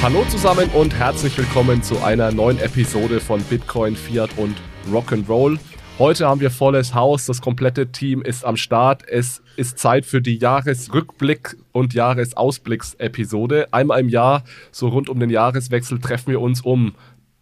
Hallo zusammen und herzlich willkommen zu einer neuen Episode von Bitcoin, Fiat und Rock'n'Roll. Heute haben wir volles Haus, das komplette Team ist am Start. Es ist Zeit für die Jahresrückblick- und Jahresausblicks-Episode. Einmal im Jahr, so rund um den Jahreswechsel, treffen wir uns, um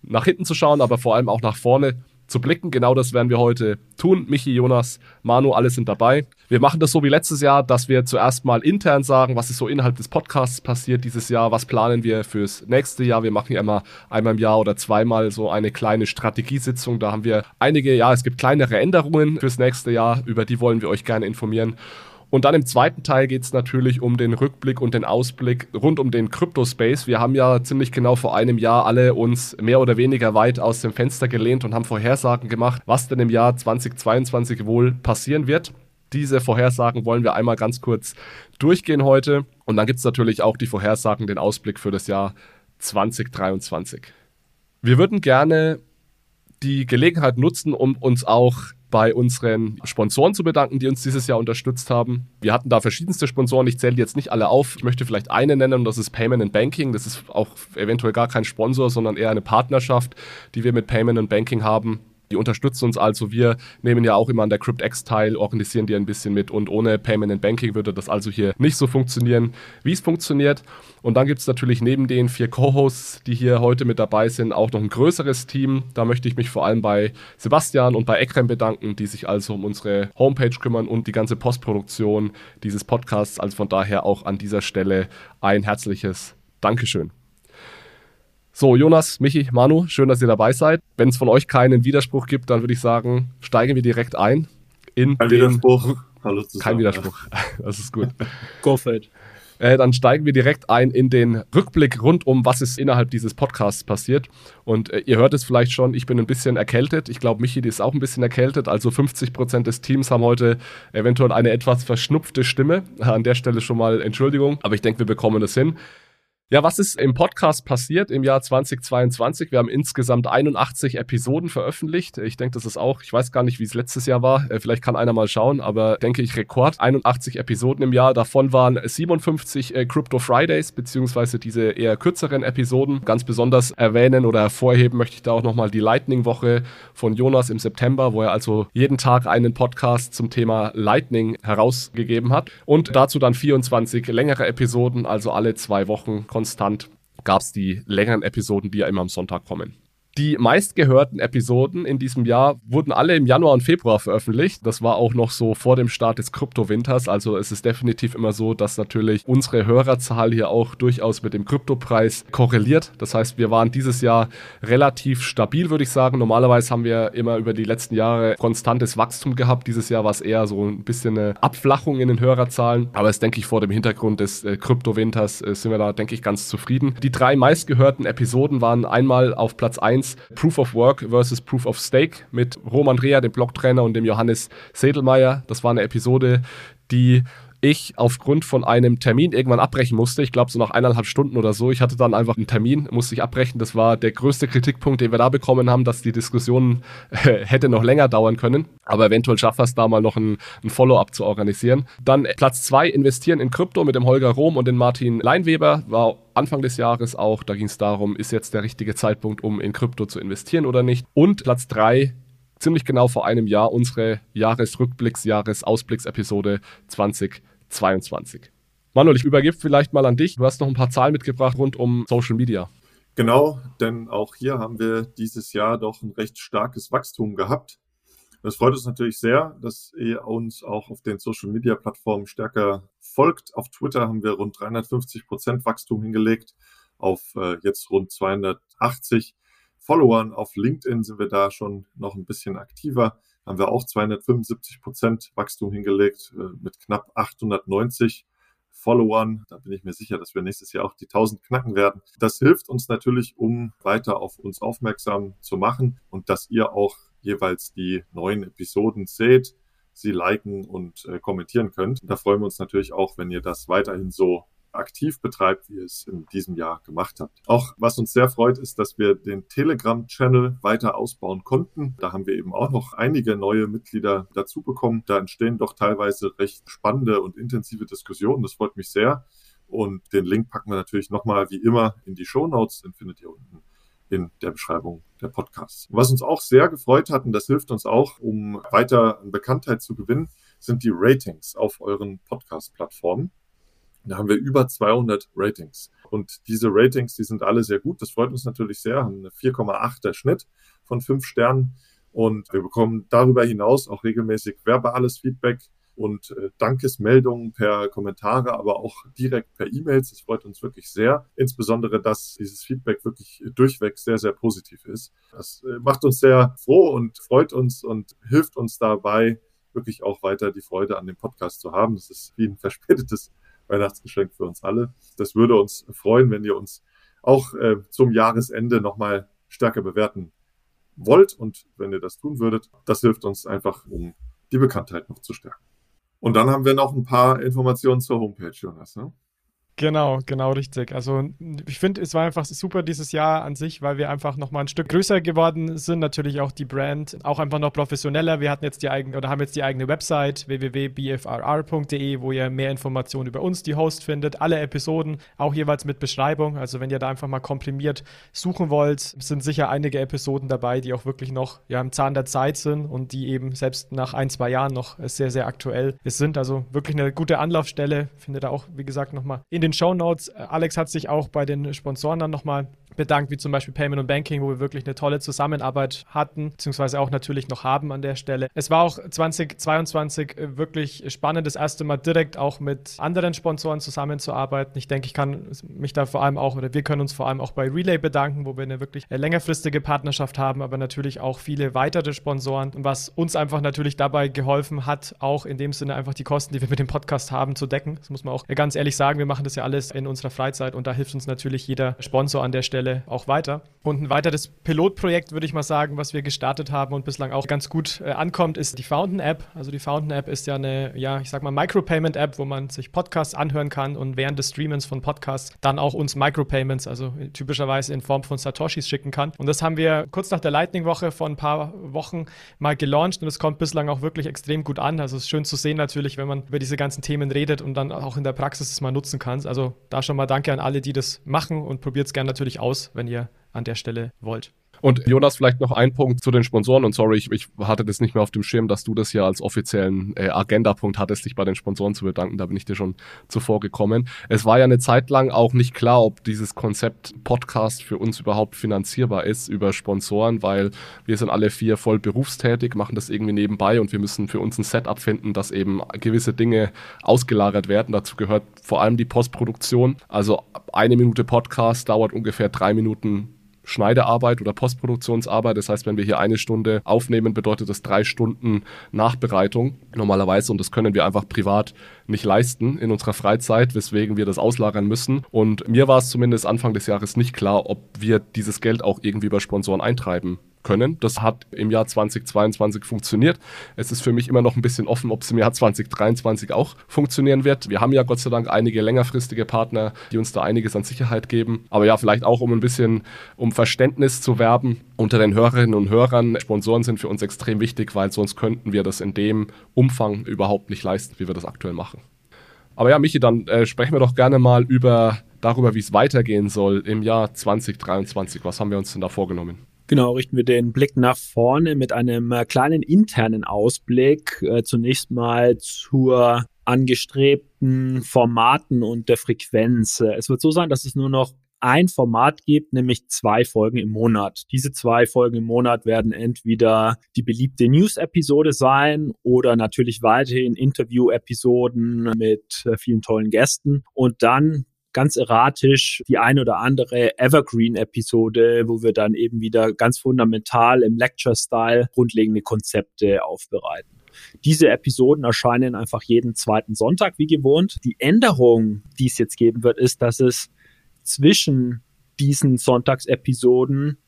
nach hinten zu schauen, aber vor allem auch nach vorne zu blicken. Genau das werden wir heute tun. Michi, Jonas, Manu, alle sind dabei. Wir machen das so wie letztes Jahr, dass wir zuerst mal intern sagen, was ist so innerhalb des Podcasts passiert dieses Jahr, was planen wir fürs nächste Jahr. Wir machen ja immer einmal im Jahr oder zweimal so eine kleine Strategiesitzung. Da haben wir einige, ja, es gibt kleinere Änderungen fürs nächste Jahr, über die wollen wir euch gerne informieren. Und dann im zweiten Teil geht es natürlich um den Rückblick und den Ausblick rund um den Crypto-Space. Wir haben ja ziemlich genau vor einem Jahr alle uns mehr oder weniger weit aus dem Fenster gelehnt und haben Vorhersagen gemacht, was denn im Jahr 2022 wohl passieren wird. Diese Vorhersagen wollen wir einmal ganz kurz durchgehen heute. Und dann gibt es natürlich auch die Vorhersagen, den Ausblick für das Jahr 2023. Wir würden gerne die Gelegenheit nutzen, um uns auch bei unseren Sponsoren zu bedanken, die uns dieses Jahr unterstützt haben. Wir hatten da verschiedenste Sponsoren, ich zähle jetzt nicht alle auf. Ich möchte vielleicht eine nennen und das ist Payment and Banking. Das ist auch eventuell gar kein Sponsor, sondern eher eine Partnerschaft, die wir mit Payment and Banking haben. Die unterstützen uns also. Wir nehmen ja auch immer an der CryptX teil, organisieren die ein bisschen mit und ohne Payment and Banking würde das also hier nicht so funktionieren, wie es funktioniert. Und dann gibt es natürlich neben den vier Co-Hosts, die hier heute mit dabei sind, auch noch ein größeres Team. Da möchte ich mich vor allem bei Sebastian und bei Ekrem bedanken, die sich also um unsere Homepage kümmern und die ganze Postproduktion dieses Podcasts. Also von daher auch an dieser Stelle ein herzliches Dankeschön. So, Jonas, Michi, Manu, schön, dass ihr dabei seid. Wenn es von euch keinen Widerspruch gibt, dann würde ich sagen, steigen wir direkt ein. In kein Widerspruch. Hallo zusammen. Kein Widerspruch. Das ist gut. Go for it. Äh, dann steigen wir direkt ein in den Rückblick rund um, was ist innerhalb dieses Podcasts passiert. Und äh, ihr hört es vielleicht schon, ich bin ein bisschen erkältet. Ich glaube, Michi ist auch ein bisschen erkältet. Also 50 Prozent des Teams haben heute eventuell eine etwas verschnupfte Stimme. An der Stelle schon mal Entschuldigung, aber ich denke, wir bekommen das hin. Ja, was ist im Podcast passiert im Jahr 2022? Wir haben insgesamt 81 Episoden veröffentlicht. Ich denke, das ist auch, ich weiß gar nicht, wie es letztes Jahr war. Äh, vielleicht kann einer mal schauen, aber denke ich Rekord. 81 Episoden im Jahr. Davon waren 57 äh, Crypto Fridays, beziehungsweise diese eher kürzeren Episoden. Ganz besonders erwähnen oder hervorheben möchte ich da auch nochmal die Lightning-Woche von Jonas im September, wo er also jeden Tag einen Podcast zum Thema Lightning herausgegeben hat. Und dazu dann 24 längere Episoden, also alle zwei Wochen konstant gab es die längeren Episoden, die ja immer am Sonntag kommen. Die meistgehörten Episoden in diesem Jahr wurden alle im Januar und Februar veröffentlicht. Das war auch noch so vor dem Start des Kryptowinters. Also es ist definitiv immer so, dass natürlich unsere Hörerzahl hier auch durchaus mit dem Kryptopreis korreliert. Das heißt, wir waren dieses Jahr relativ stabil, würde ich sagen. Normalerweise haben wir immer über die letzten Jahre konstantes Wachstum gehabt. Dieses Jahr war es eher so ein bisschen eine Abflachung in den Hörerzahlen. Aber es denke ich vor dem Hintergrund des äh, Kryptowinters äh, sind wir da, denke ich, ganz zufrieden. Die drei meistgehörten Episoden waren einmal auf Platz 1 1 Proof of Work versus Proof of Stake mit Roman Rea, dem Blogtrainer, und dem Johannes Sedelmeier. Das war eine Episode, die ich aufgrund von einem Termin irgendwann abbrechen musste. Ich glaube, so nach eineinhalb Stunden oder so. Ich hatte dann einfach einen Termin, musste ich abbrechen. Das war der größte Kritikpunkt, den wir da bekommen haben, dass die Diskussion äh, hätte noch länger dauern können. Aber eventuell schaffen wir es da mal noch ein, ein Follow-up zu organisieren. Dann Platz zwei investieren in Krypto mit dem Holger Rom und dem Martin Leinweber. War Anfang des Jahres auch. Da ging es darum, ist jetzt der richtige Zeitpunkt, um in Krypto zu investieren oder nicht. Und Platz drei ziemlich genau vor einem Jahr unsere Jahresrückblicks-, Jahresausblicks-Episode 2022. Manuel, ich übergebe vielleicht mal an dich. Du hast noch ein paar Zahlen mitgebracht rund um Social Media. Genau, denn auch hier haben wir dieses Jahr doch ein recht starkes Wachstum gehabt. Das freut uns natürlich sehr, dass ihr uns auch auf den Social Media Plattformen stärker folgt. Auf Twitter haben wir rund 350 Prozent Wachstum hingelegt, auf äh, jetzt rund 280 Followern. Auf LinkedIn sind wir da schon noch ein bisschen aktiver. Haben wir auch 275 Prozent Wachstum hingelegt äh, mit knapp 890 Followern. Da bin ich mir sicher, dass wir nächstes Jahr auch die 1000 knacken werden. Das hilft uns natürlich, um weiter auf uns aufmerksam zu machen und dass ihr auch jeweils die neuen Episoden seht, sie liken und äh, kommentieren könnt. Da freuen wir uns natürlich auch, wenn ihr das weiterhin so aktiv betreibt, wie ihr es in diesem Jahr gemacht habt. Auch was uns sehr freut, ist, dass wir den Telegram-Channel weiter ausbauen konnten. Da haben wir eben auch noch einige neue Mitglieder dazu bekommen. Da entstehen doch teilweise recht spannende und intensive Diskussionen. Das freut mich sehr. Und den Link packen wir natürlich nochmal wie immer in die Show Notes. Den findet ihr unten in der Beschreibung der Podcasts. Was uns auch sehr gefreut hat, und das hilft uns auch, um weiter an Bekanntheit zu gewinnen, sind die Ratings auf euren Podcast-Plattformen. Da haben wir über 200 Ratings. Und diese Ratings, die sind alle sehr gut. Das freut uns natürlich sehr. Haben eine 4,8er Schnitt von fünf Sternen. Und wir bekommen darüber hinaus auch regelmäßig verbales Feedback und äh, Dankesmeldungen per Kommentare, aber auch direkt per E-Mails. Das freut uns wirklich sehr. Insbesondere, dass dieses Feedback wirklich durchweg sehr, sehr positiv ist. Das äh, macht uns sehr froh und freut uns und hilft uns dabei, wirklich auch weiter die Freude an dem Podcast zu haben. Das ist wie ein verspätetes Weihnachtsgeschenk für uns alle. Das würde uns freuen, wenn ihr uns auch äh, zum Jahresende nochmal stärker bewerten wollt und wenn ihr das tun würdet. Das hilft uns einfach, um die Bekanntheit noch zu stärken. Und dann haben wir noch ein paar Informationen zur Homepage, Jonas. Ne? Genau, genau richtig. Also ich finde, es war einfach super dieses Jahr an sich, weil wir einfach nochmal ein Stück größer geworden sind. Natürlich auch die Brand, auch einfach noch professioneller. Wir hatten jetzt die eigene oder haben jetzt die eigene Website www.bfrr.de, wo ihr mehr Informationen über uns, die Host findet. Alle Episoden, auch jeweils mit Beschreibung. Also wenn ihr da einfach mal komprimiert suchen wollt, sind sicher einige Episoden dabei, die auch wirklich noch ja, im Zahn der Zeit sind und die eben selbst nach ein, zwei Jahren noch sehr, sehr aktuell sind. Also wirklich eine gute Anlaufstelle. Findet ihr auch, wie gesagt, nochmal in den Show Notes. Alex hat sich auch bei den Sponsoren dann nochmal bedankt, wie zum Beispiel Payment und Banking, wo wir wirklich eine tolle Zusammenarbeit hatten, beziehungsweise auch natürlich noch haben an der Stelle. Es war auch 2022 äh, wirklich spannend, das erste Mal direkt auch mit anderen Sponsoren zusammenzuarbeiten. Ich denke, ich kann mich da vor allem auch, oder wir können uns vor allem auch bei Relay bedanken, wo wir eine wirklich äh, längerfristige Partnerschaft haben, aber natürlich auch viele weitere Sponsoren, was uns einfach natürlich dabei geholfen hat, auch in dem Sinne einfach die Kosten, die wir mit dem Podcast haben, zu decken. Das muss man auch ganz ehrlich sagen. Wir machen das ja alles in unserer Freizeit und da hilft uns natürlich jeder Sponsor an der Stelle Stelle auch weiter. Und ein weiteres Pilotprojekt, würde ich mal sagen, was wir gestartet haben und bislang auch ganz gut äh, ankommt, ist die Fountain App. Also die Fountain App ist ja eine, ja, ich sag mal, Micropayment App, wo man sich Podcasts anhören kann und während des Streamens von Podcasts dann auch uns Micropayments, also typischerweise in Form von Satoshis schicken kann. Und das haben wir kurz nach der Lightning-Woche vor ein paar Wochen mal gelauncht und es kommt bislang auch wirklich extrem gut an. Also es ist schön zu sehen natürlich, wenn man über diese ganzen Themen redet und dann auch in der Praxis es mal nutzen kann. Also da schon mal danke an alle, die das machen und probiert es gerne natürlich aus aus, wenn ihr an der Stelle wollt. Und Jonas, vielleicht noch ein Punkt zu den Sponsoren. Und sorry, ich, ich hatte das nicht mehr auf dem Schirm, dass du das ja als offiziellen äh, Agenda-Punkt hattest, dich bei den Sponsoren zu bedanken. Da bin ich dir schon zuvor gekommen. Es war ja eine Zeit lang auch nicht klar, ob dieses Konzept Podcast für uns überhaupt finanzierbar ist über Sponsoren, weil wir sind alle vier voll berufstätig, machen das irgendwie nebenbei und wir müssen für uns ein Setup finden, dass eben gewisse Dinge ausgelagert werden. Dazu gehört vor allem die Postproduktion. Also eine Minute Podcast dauert ungefähr drei Minuten Schneidearbeit oder Postproduktionsarbeit. Das heißt, wenn wir hier eine Stunde aufnehmen, bedeutet das drei Stunden Nachbereitung normalerweise und das können wir einfach privat nicht leisten in unserer Freizeit, weswegen wir das auslagern müssen. Und mir war es zumindest Anfang des Jahres nicht klar, ob wir dieses Geld auch irgendwie über Sponsoren eintreiben können. Das hat im Jahr 2022 funktioniert. Es ist für mich immer noch ein bisschen offen, ob es im Jahr 2023 auch funktionieren wird. Wir haben ja Gott sei Dank einige längerfristige Partner, die uns da einiges an Sicherheit geben. Aber ja, vielleicht auch um ein bisschen um Verständnis zu werben unter den Hörerinnen und Hörern. Sponsoren sind für uns extrem wichtig, weil sonst könnten wir das in dem Umfang überhaupt nicht leisten, wie wir das aktuell machen. Aber ja, Michi, dann äh, sprechen wir doch gerne mal über darüber, wie es weitergehen soll im Jahr 2023. Was haben wir uns denn da vorgenommen? Genau, richten wir den Blick nach vorne mit einem äh, kleinen internen Ausblick. Äh, zunächst mal zur angestrebten Formaten und der Frequenz. Äh, es wird so sein, dass es nur noch ein Format gibt, nämlich zwei Folgen im Monat. Diese zwei Folgen im Monat werden entweder die beliebte News-Episode sein oder natürlich weiterhin Interview-Episoden mit vielen tollen Gästen. Und dann ganz erratisch die ein oder andere Evergreen-Episode, wo wir dann eben wieder ganz fundamental im Lecture-Style grundlegende Konzepte aufbereiten. Diese Episoden erscheinen einfach jeden zweiten Sonntag wie gewohnt. Die Änderung, die es jetzt geben wird, ist, dass es zwischen diesen Sonntagsepisoden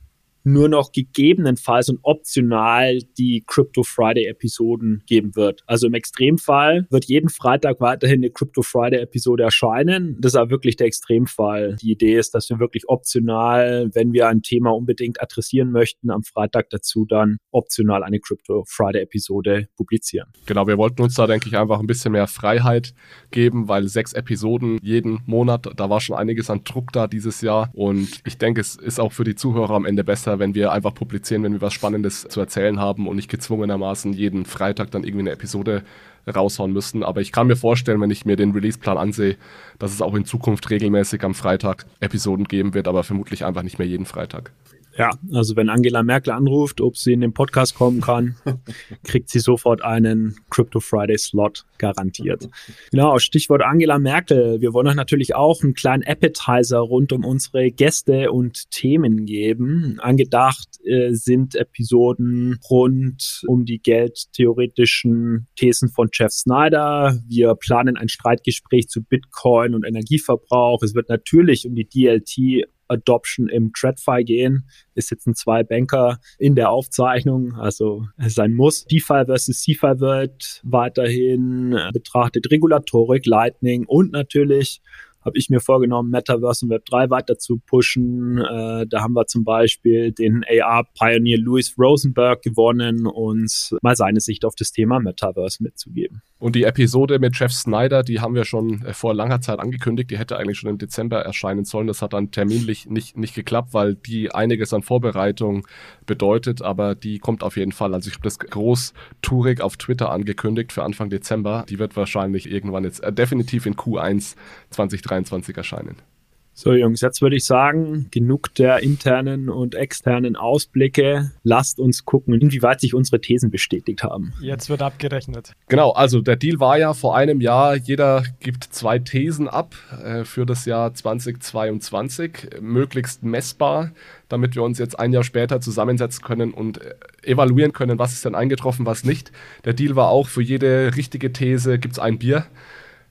nur noch gegebenenfalls und optional die Crypto Friday Episoden geben wird. Also im Extremfall wird jeden Freitag weiterhin eine Crypto Friday Episode erscheinen. Das ist aber wirklich der Extremfall. Die Idee ist, dass wir wirklich optional, wenn wir ein Thema unbedingt adressieren möchten, am Freitag dazu dann optional eine Crypto Friday Episode publizieren. Genau, wir wollten uns da, denke ich, einfach ein bisschen mehr Freiheit geben, weil sechs Episoden jeden Monat, da war schon einiges an Druck da dieses Jahr und ich denke, es ist auch für die Zuhörer am Ende besser, wenn wir einfach publizieren, wenn wir was Spannendes zu erzählen haben und nicht gezwungenermaßen jeden Freitag dann irgendwie eine Episode raushauen müssen. Aber ich kann mir vorstellen, wenn ich mir den Releaseplan ansehe, dass es auch in Zukunft regelmäßig am Freitag Episoden geben wird, aber vermutlich einfach nicht mehr jeden Freitag. Ja, also wenn Angela Merkel anruft, ob sie in den Podcast kommen kann, kriegt sie sofort einen Crypto Friday Slot garantiert. Genau, Stichwort Angela Merkel. Wir wollen euch natürlich auch einen kleinen Appetizer rund um unsere Gäste und Themen geben. Angedacht äh, sind Episoden rund um die geldtheoretischen Thesen von Jeff Snyder. Wir planen ein Streitgespräch zu Bitcoin und Energieverbrauch. Es wird natürlich um die DLT Adoption im TradFi gehen. Es sitzen zwei Banker in der Aufzeichnung, also sein Muss. DeFi versus CeFi wird weiterhin betrachtet, Regulatorik, Lightning und natürlich habe ich mir vorgenommen, Metaverse und Web3 weiter zu pushen. Äh, da haben wir zum Beispiel den AR-Pioneer Louis Rosenberg gewonnen, uns mal seine Sicht auf das Thema Metaverse mitzugeben. Und die Episode mit Jeff Snyder, die haben wir schon äh, vor langer Zeit angekündigt. Die hätte eigentlich schon im Dezember erscheinen sollen. Das hat dann terminlich nicht, nicht geklappt, weil die einiges an Vorbereitung bedeutet. Aber die kommt auf jeden Fall. Also ich habe das großtourig auf Twitter angekündigt für Anfang Dezember. Die wird wahrscheinlich irgendwann jetzt äh, definitiv in Q1 2023 erscheinen. So, Jungs, jetzt würde ich sagen, genug der internen und externen Ausblicke. Lasst uns gucken, inwieweit sich unsere Thesen bestätigt haben. Jetzt wird abgerechnet. Genau, also der Deal war ja vor einem Jahr, jeder gibt zwei Thesen ab äh, für das Jahr 2022, möglichst messbar, damit wir uns jetzt ein Jahr später zusammensetzen können und äh, evaluieren können, was ist denn eingetroffen, was nicht. Der Deal war auch, für jede richtige These gibt es ein Bier.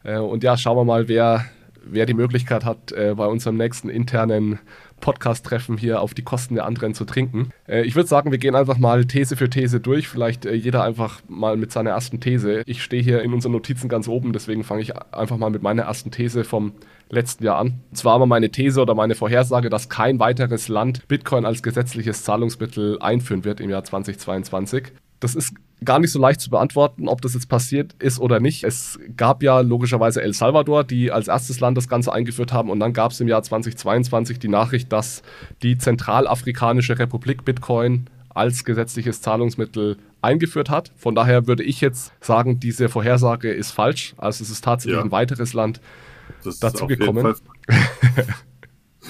Äh, und ja, schauen wir mal, wer wer die Möglichkeit hat, äh, bei unserem nächsten internen Podcast-Treffen hier auf die Kosten der anderen zu trinken. Äh, ich würde sagen, wir gehen einfach mal These für These durch. Vielleicht äh, jeder einfach mal mit seiner ersten These. Ich stehe hier in unseren Notizen ganz oben, deswegen fange ich einfach mal mit meiner ersten These vom letzten Jahr an. Und zwar war meine These oder meine Vorhersage, dass kein weiteres Land Bitcoin als gesetzliches Zahlungsmittel einführen wird im Jahr 2022. Das ist gar nicht so leicht zu beantworten, ob das jetzt passiert ist oder nicht. Es gab ja logischerweise El Salvador, die als erstes Land das Ganze eingeführt haben und dann gab es im Jahr 2022 die Nachricht, dass die Zentralafrikanische Republik Bitcoin als gesetzliches Zahlungsmittel eingeführt hat. Von daher würde ich jetzt sagen, diese Vorhersage ist falsch. Also es ist tatsächlich ja. ein weiteres Land dazugekommen.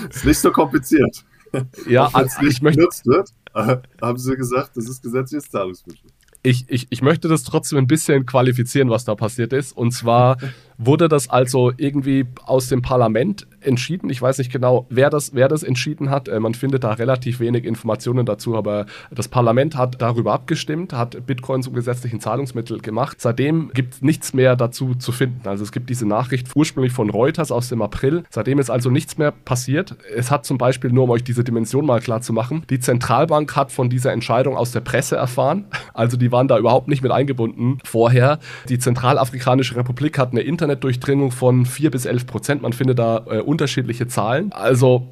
ist nicht so kompliziert. Ja, als ich möchte. Wird, haben sie gesagt, das ist gesetzliches Zahlungsmittel ich, ich, ich möchte das trotzdem ein bisschen qualifizieren, was da passiert ist. Und zwar wurde das also irgendwie aus dem Parlament entschieden. Ich weiß nicht genau, wer das, wer das entschieden hat. Äh, man findet da relativ wenig Informationen dazu, aber das Parlament hat darüber abgestimmt, hat Bitcoin zum gesetzlichen Zahlungsmittel gemacht. Seitdem gibt es nichts mehr dazu zu finden. Also es gibt diese Nachricht ursprünglich von Reuters aus dem April. Seitdem ist also nichts mehr passiert. Es hat zum Beispiel, nur um euch diese Dimension mal klar zu machen, die Zentralbank hat von dieser Entscheidung aus der Presse erfahren. Also die waren da überhaupt nicht mit eingebunden vorher. Die Zentralafrikanische Republik hat eine Internetdurchdringung von 4 bis 11 Prozent. Man findet da äh, unterschiedliche Zahlen. Also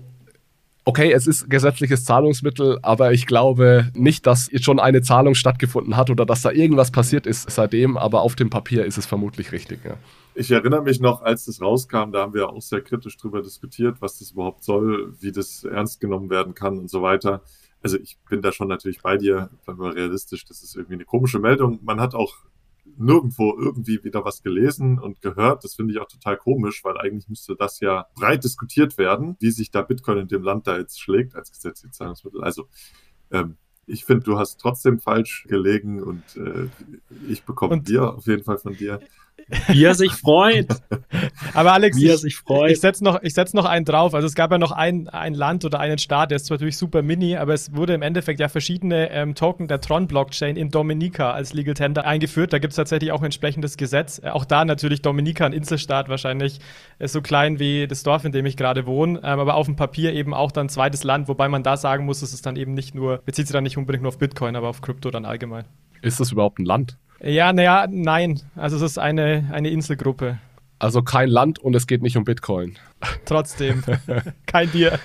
okay, es ist gesetzliches Zahlungsmittel, aber ich glaube nicht, dass jetzt schon eine Zahlung stattgefunden hat oder dass da irgendwas passiert ist seitdem, aber auf dem Papier ist es vermutlich richtig. Ja. Ich erinnere mich noch, als das rauskam, da haben wir auch sehr kritisch darüber diskutiert, was das überhaupt soll, wie das ernst genommen werden kann und so weiter. Also ich bin da schon natürlich bei dir, bleiben wir realistisch, das ist irgendwie eine komische Meldung. Man hat auch nirgendwo irgendwie wieder was gelesen und gehört. Das finde ich auch total komisch, weil eigentlich müsste das ja breit diskutiert werden, wie sich da Bitcoin in dem Land da jetzt schlägt als gesetzliches Zahlungsmittel. Also ähm, ich finde, du hast trotzdem falsch gelegen und äh, ich bekomme dir auf jeden Fall von dir. Wie er sich freut. Aber Alex, Wie er sich freut. ich, ich setze noch, setz noch einen drauf. Also es gab ja noch ein, ein Land oder einen Staat, der ist zwar natürlich super mini, aber es wurde im Endeffekt ja verschiedene ähm, Token der Tron-Blockchain in Dominica als Legal Tender eingeführt. Da gibt es tatsächlich auch ein entsprechendes Gesetz. Äh, auch da natürlich Dominica, ein Inselstaat, wahrscheinlich äh, so klein wie das Dorf, in dem ich gerade wohne, ähm, aber auf dem Papier eben auch dann zweites Land, wobei man da sagen muss, es ist dann eben nicht nur, bezieht sich dann nicht unbedingt nur auf Bitcoin, aber auf Krypto dann allgemein. Ist das überhaupt ein Land? Ja, naja, nein. Also es ist eine, eine Inselgruppe. Also kein Land und es geht nicht um Bitcoin. Trotzdem, kein Bier.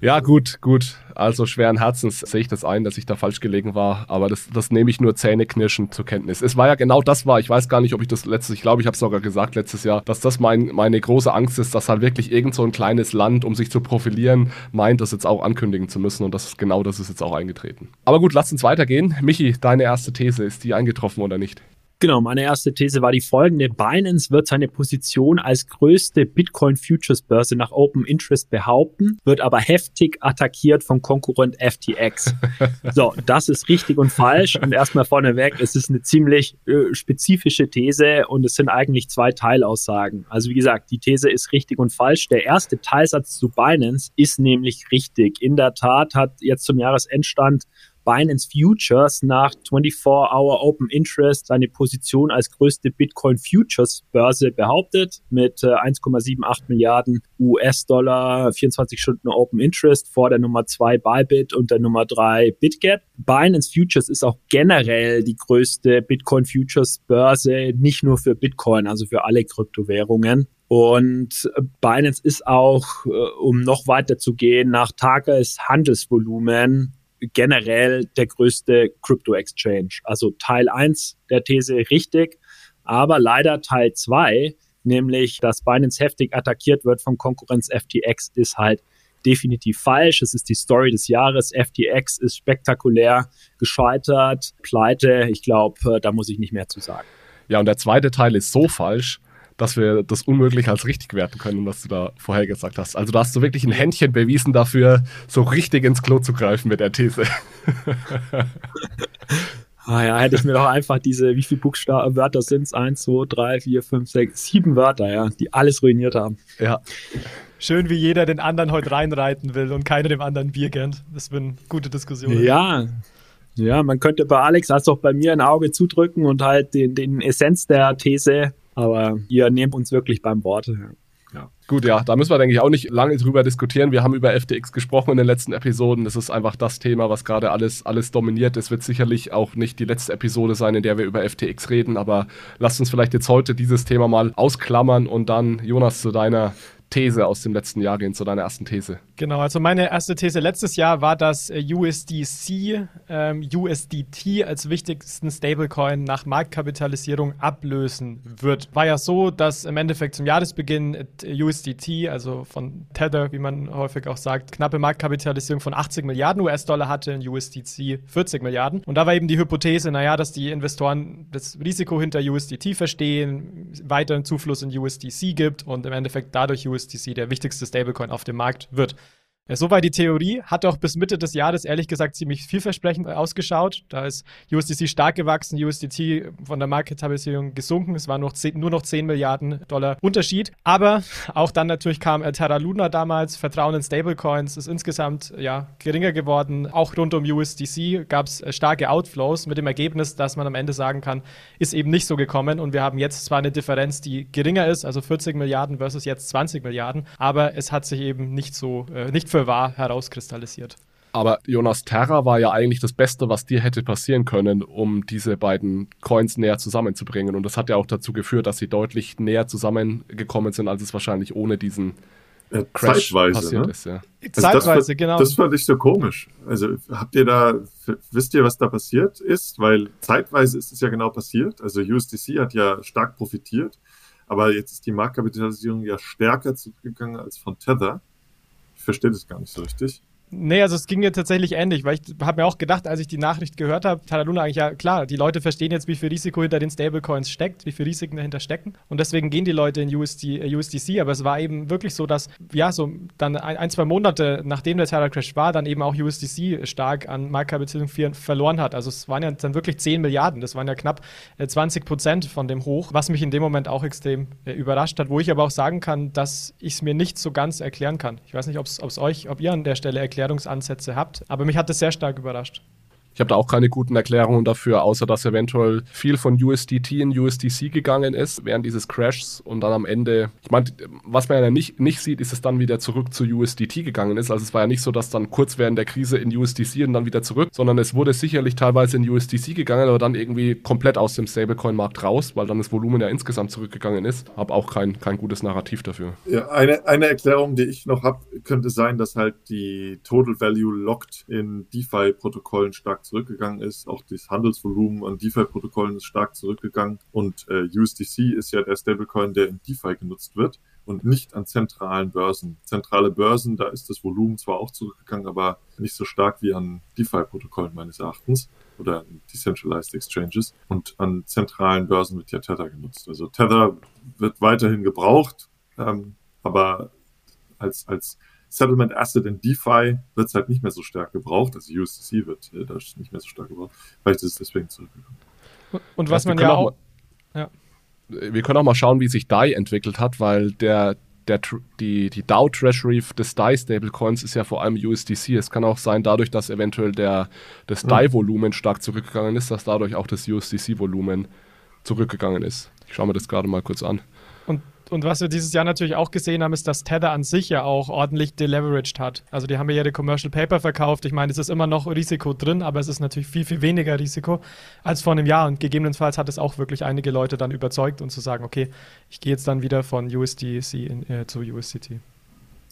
Ja, gut, gut. Also schweren Herzens sehe ich das ein, dass ich da falsch gelegen war, aber das, das nehme ich nur zähneknirschend zur Kenntnis. Es war ja genau das war, ich weiß gar nicht, ob ich das letztes, ich glaube, ich habe es sogar gesagt letztes Jahr, dass das mein, meine große Angst ist, dass halt wirklich irgend so ein kleines Land, um sich zu profilieren, meint, das jetzt auch ankündigen zu müssen und das genau das ist jetzt auch eingetreten. Aber gut, lass uns weitergehen. Michi, deine erste These, ist die eingetroffen oder nicht? Genau, meine erste These war die folgende. Binance wird seine Position als größte Bitcoin Futures Börse nach Open Interest behaupten, wird aber heftig attackiert vom Konkurrent FTX. so, das ist richtig und falsch. Und erstmal vorneweg, es ist eine ziemlich äh, spezifische These und es sind eigentlich zwei Teilaussagen. Also wie gesagt, die These ist richtig und falsch. Der erste Teilsatz zu Binance ist nämlich richtig. In der Tat hat jetzt zum Jahresendstand Binance Futures nach 24-Hour Open Interest seine Position als größte Bitcoin Futures Börse behauptet mit 1,78 äh, Milliarden US-Dollar, 24 Stunden Open Interest vor der Nummer 2 Bybit und der Nummer 3 BitGet. Binance Futures ist auch generell die größte Bitcoin Futures Börse, nicht nur für Bitcoin, also für alle Kryptowährungen. Und Binance ist auch, äh, um noch weiter zu gehen, nach Tageshandelsvolumen generell der größte Crypto-Exchange. Also Teil 1 der These richtig, aber leider Teil 2, nämlich dass Binance heftig attackiert wird von Konkurrenz FTX, ist halt definitiv falsch. Es ist die Story des Jahres. FTX ist spektakulär gescheitert, pleite. Ich glaube, äh, da muss ich nicht mehr zu sagen. Ja, und der zweite Teil ist so falsch, dass wir das unmöglich als richtig werten können, was du da vorher gesagt hast. Also da hast du wirklich ein Händchen bewiesen dafür, so richtig ins Klo zu greifen mit der These. Ah ja, hätte ich mir doch einfach diese, wie viele Buchstaben, Wörter sind es? Eins, zwei, drei, vier, fünf, sechs, sieben Wörter, ja, die alles ruiniert haben. Ja. Schön, wie jeder den anderen heute reinreiten will und keiner dem anderen Bier kennt. Das wird eine gute Diskussion. Ja, ja, man könnte bei Alex als auch bei mir ein Auge zudrücken und halt den, den Essenz der These aber ihr nehmt uns wirklich beim Wort. Ja. Gut, ja, da müssen wir, denke ich, auch nicht lange drüber diskutieren. Wir haben über FTX gesprochen in den letzten Episoden. Das ist einfach das Thema, was gerade alles, alles dominiert. Es wird sicherlich auch nicht die letzte Episode sein, in der wir über FTX reden, aber lasst uns vielleicht jetzt heute dieses Thema mal ausklammern und dann, Jonas, zu deiner These aus dem letzten Jahr gehen, zu deiner ersten These. Genau, also meine erste These letztes Jahr war, dass äh, USDC ähm, USDT als wichtigsten Stablecoin nach Marktkapitalisierung ablösen wird. War ja so, dass im Endeffekt zum Jahresbeginn äh, USDT, also von Tether, wie man häufig auch sagt, knappe Marktkapitalisierung von 80 Milliarden US-Dollar hatte, in USDC 40 Milliarden. Und da war eben die Hypothese, naja, dass die Investoren das Risiko hinter USDT verstehen, weiteren Zufluss in USDC gibt und im Endeffekt dadurch USDT USDC der wichtigste Stablecoin auf dem Markt wird. Soweit die Theorie, hat auch bis Mitte des Jahres ehrlich gesagt ziemlich vielversprechend ausgeschaut. Da ist USDC stark gewachsen, USDT von der Marketablisierung gesunken. Es waren noch 10, nur noch 10 Milliarden Dollar Unterschied. Aber auch dann natürlich kam äh, Terra Luna damals, Vertrauen in Stablecoins ist insgesamt ja, geringer geworden. Auch rund um USDC gab es äh, starke Outflows mit dem Ergebnis, dass man am Ende sagen kann, ist eben nicht so gekommen. Und wir haben jetzt zwar eine Differenz, die geringer ist, also 40 Milliarden versus jetzt 20 Milliarden, aber es hat sich eben nicht so, äh, nicht für für wahr herauskristallisiert. Aber Jonas Terra war ja eigentlich das Beste, was dir hätte passieren können, um diese beiden Coins näher zusammenzubringen. Und das hat ja auch dazu geführt, dass sie deutlich näher zusammengekommen sind, als es wahrscheinlich ohne diesen ja, Crash zeitweise, passiert ne? ist. Ja. Also zeitweise, das, genau. Das fand ich so komisch. Also habt ihr da, wisst ihr, was da passiert ist? Weil zeitweise ist es ja genau passiert. Also USDC hat ja stark profitiert, aber jetzt ist die Marktkapitalisierung ja stärker zurückgegangen als von Tether verstehe das gar nicht so richtig. Nee, also es ging mir tatsächlich ähnlich, weil ich habe mir auch gedacht, als ich die Nachricht gehört habe, Talaluna eigentlich, ja klar, die Leute verstehen jetzt, wie viel Risiko hinter den Stablecoins steckt, wie viel Risiken dahinter stecken und deswegen gehen die Leute in USD, äh, USDC, aber es war eben wirklich so, dass, ja, so dann ein, ein zwei Monate nachdem der Terra Crash war, dann eben auch USDC stark an Marktkapitalisierung verloren hat. Also es waren ja dann wirklich 10 Milliarden, das waren ja knapp äh, 20 Prozent von dem Hoch, was mich in dem Moment auch extrem äh, überrascht hat, wo ich aber auch sagen kann, dass ich es mir nicht so ganz erklären kann. Ich weiß nicht, ob es euch, ob ihr an der Stelle erklärt Erklärungsansätze habt. Aber mich hat das sehr stark überrascht. Ich habe da auch keine guten Erklärungen dafür, außer dass eventuell viel von USDT in USDC gegangen ist während dieses Crashs und dann am Ende, ich meine, was man ja nicht, nicht sieht, ist es dann wieder zurück zu USDT gegangen ist. Also es war ja nicht so, dass dann kurz während der Krise in USDC und dann wieder zurück, sondern es wurde sicherlich teilweise in USDC gegangen, aber dann irgendwie komplett aus dem Stablecoin-Markt raus, weil dann das Volumen ja insgesamt zurückgegangen ist. Habe auch kein, kein gutes Narrativ dafür. Ja, eine, eine Erklärung, die ich noch habe, könnte sein, dass halt die Total Value Locked in DeFi-Protokollen stark zurückgegangen ist. Auch das Handelsvolumen an DeFi-Protokollen ist stark zurückgegangen. Und äh, USDC ist ja der Stablecoin, der in DeFi genutzt wird und nicht an zentralen Börsen. Zentrale Börsen, da ist das Volumen zwar auch zurückgegangen, aber nicht so stark wie an DeFi-Protokollen meines Erachtens oder Decentralized Exchanges. Und an zentralen Börsen wird ja Tether genutzt. Also Tether wird weiterhin gebraucht, ähm, aber als, als Settlement Asset in DeFi wird es halt nicht mehr so stark gebraucht. Also USDC wird äh, da nicht mehr so stark gebraucht. Vielleicht ist es deswegen zurückgekommen. Und was man ja auch. ja. Wir können auch mal schauen, wie sich DAI entwickelt hat, weil der, der, die, die DAO Treasury des DAI Stablecoins ist ja vor allem USDC. Es kann auch sein, dadurch, dass eventuell der, das hm. DAI-Volumen stark zurückgegangen ist, dass dadurch auch das USDC-Volumen zurückgegangen ist. Ich schaue mir das gerade mal kurz an. Und was wir dieses Jahr natürlich auch gesehen haben, ist, dass Tether an sich ja auch ordentlich deleveraged hat. Also die haben ja ihre Commercial Paper verkauft. Ich meine, es ist immer noch Risiko drin, aber es ist natürlich viel, viel weniger Risiko als vor einem Jahr. Und gegebenenfalls hat es auch wirklich einige Leute dann überzeugt und zu sagen, okay, ich gehe jetzt dann wieder von USDC in, äh, zu USDT.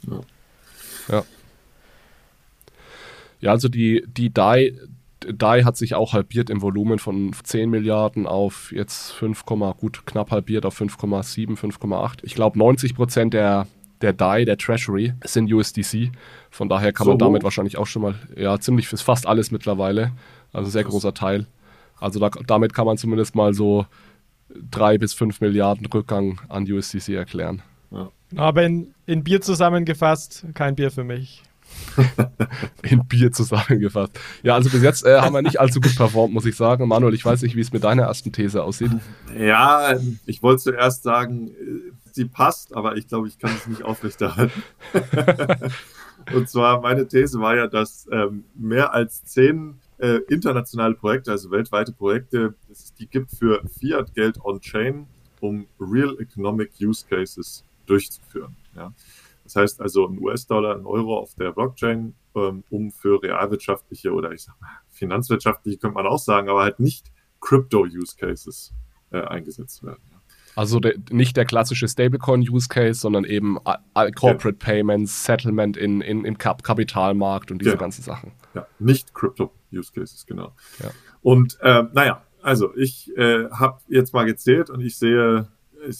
Ja. ja. Ja, also die, die DAI, DAI hat sich auch halbiert im Volumen von 10 Milliarden auf jetzt 5, gut knapp halbiert auf 5,7, 5,8. Ich glaube 90 Prozent der der DAI, der Treasury, sind USDC. Von daher kann so man damit hoch. wahrscheinlich auch schon mal, ja, ziemlich ist fast alles mittlerweile. Also sehr großer Teil. Also da, damit kann man zumindest mal so 3 bis 5 Milliarden Rückgang an USDC erklären. Ja. Aber in, in Bier zusammengefasst, kein Bier für mich. in Bier zusammengefasst. Ja, also bis jetzt äh, haben wir nicht allzu gut performt, muss ich sagen. Manuel, ich weiß nicht, wie es mit deiner ersten These aussieht. Ja, ich wollte zuerst sagen, äh, sie passt, aber ich glaube, ich kann es nicht aufrechterhalten. Und zwar, meine These war ja, dass ähm, mehr als zehn äh, internationale Projekte, also weltweite Projekte, es die gibt für Fiat-Geld on-Chain, um Real Economic Use Cases durchzuführen. Ja. Das heißt also ein US-Dollar, ein Euro auf der Blockchain, ähm, um für realwirtschaftliche oder ich sag mal finanzwirtschaftliche könnte man auch sagen, aber halt nicht Crypto-Use-Cases äh, eingesetzt werden. Ja. Also de, nicht der klassische Stablecoin-Use-Case, sondern eben Corporate ja. Payments, Settlement in, in, im Kap Kapitalmarkt und diese ja. ganzen Sachen. Ja, nicht Crypto-Use-Cases, genau. Und äh, naja, also ich äh, habe jetzt mal gezählt und ich sehe,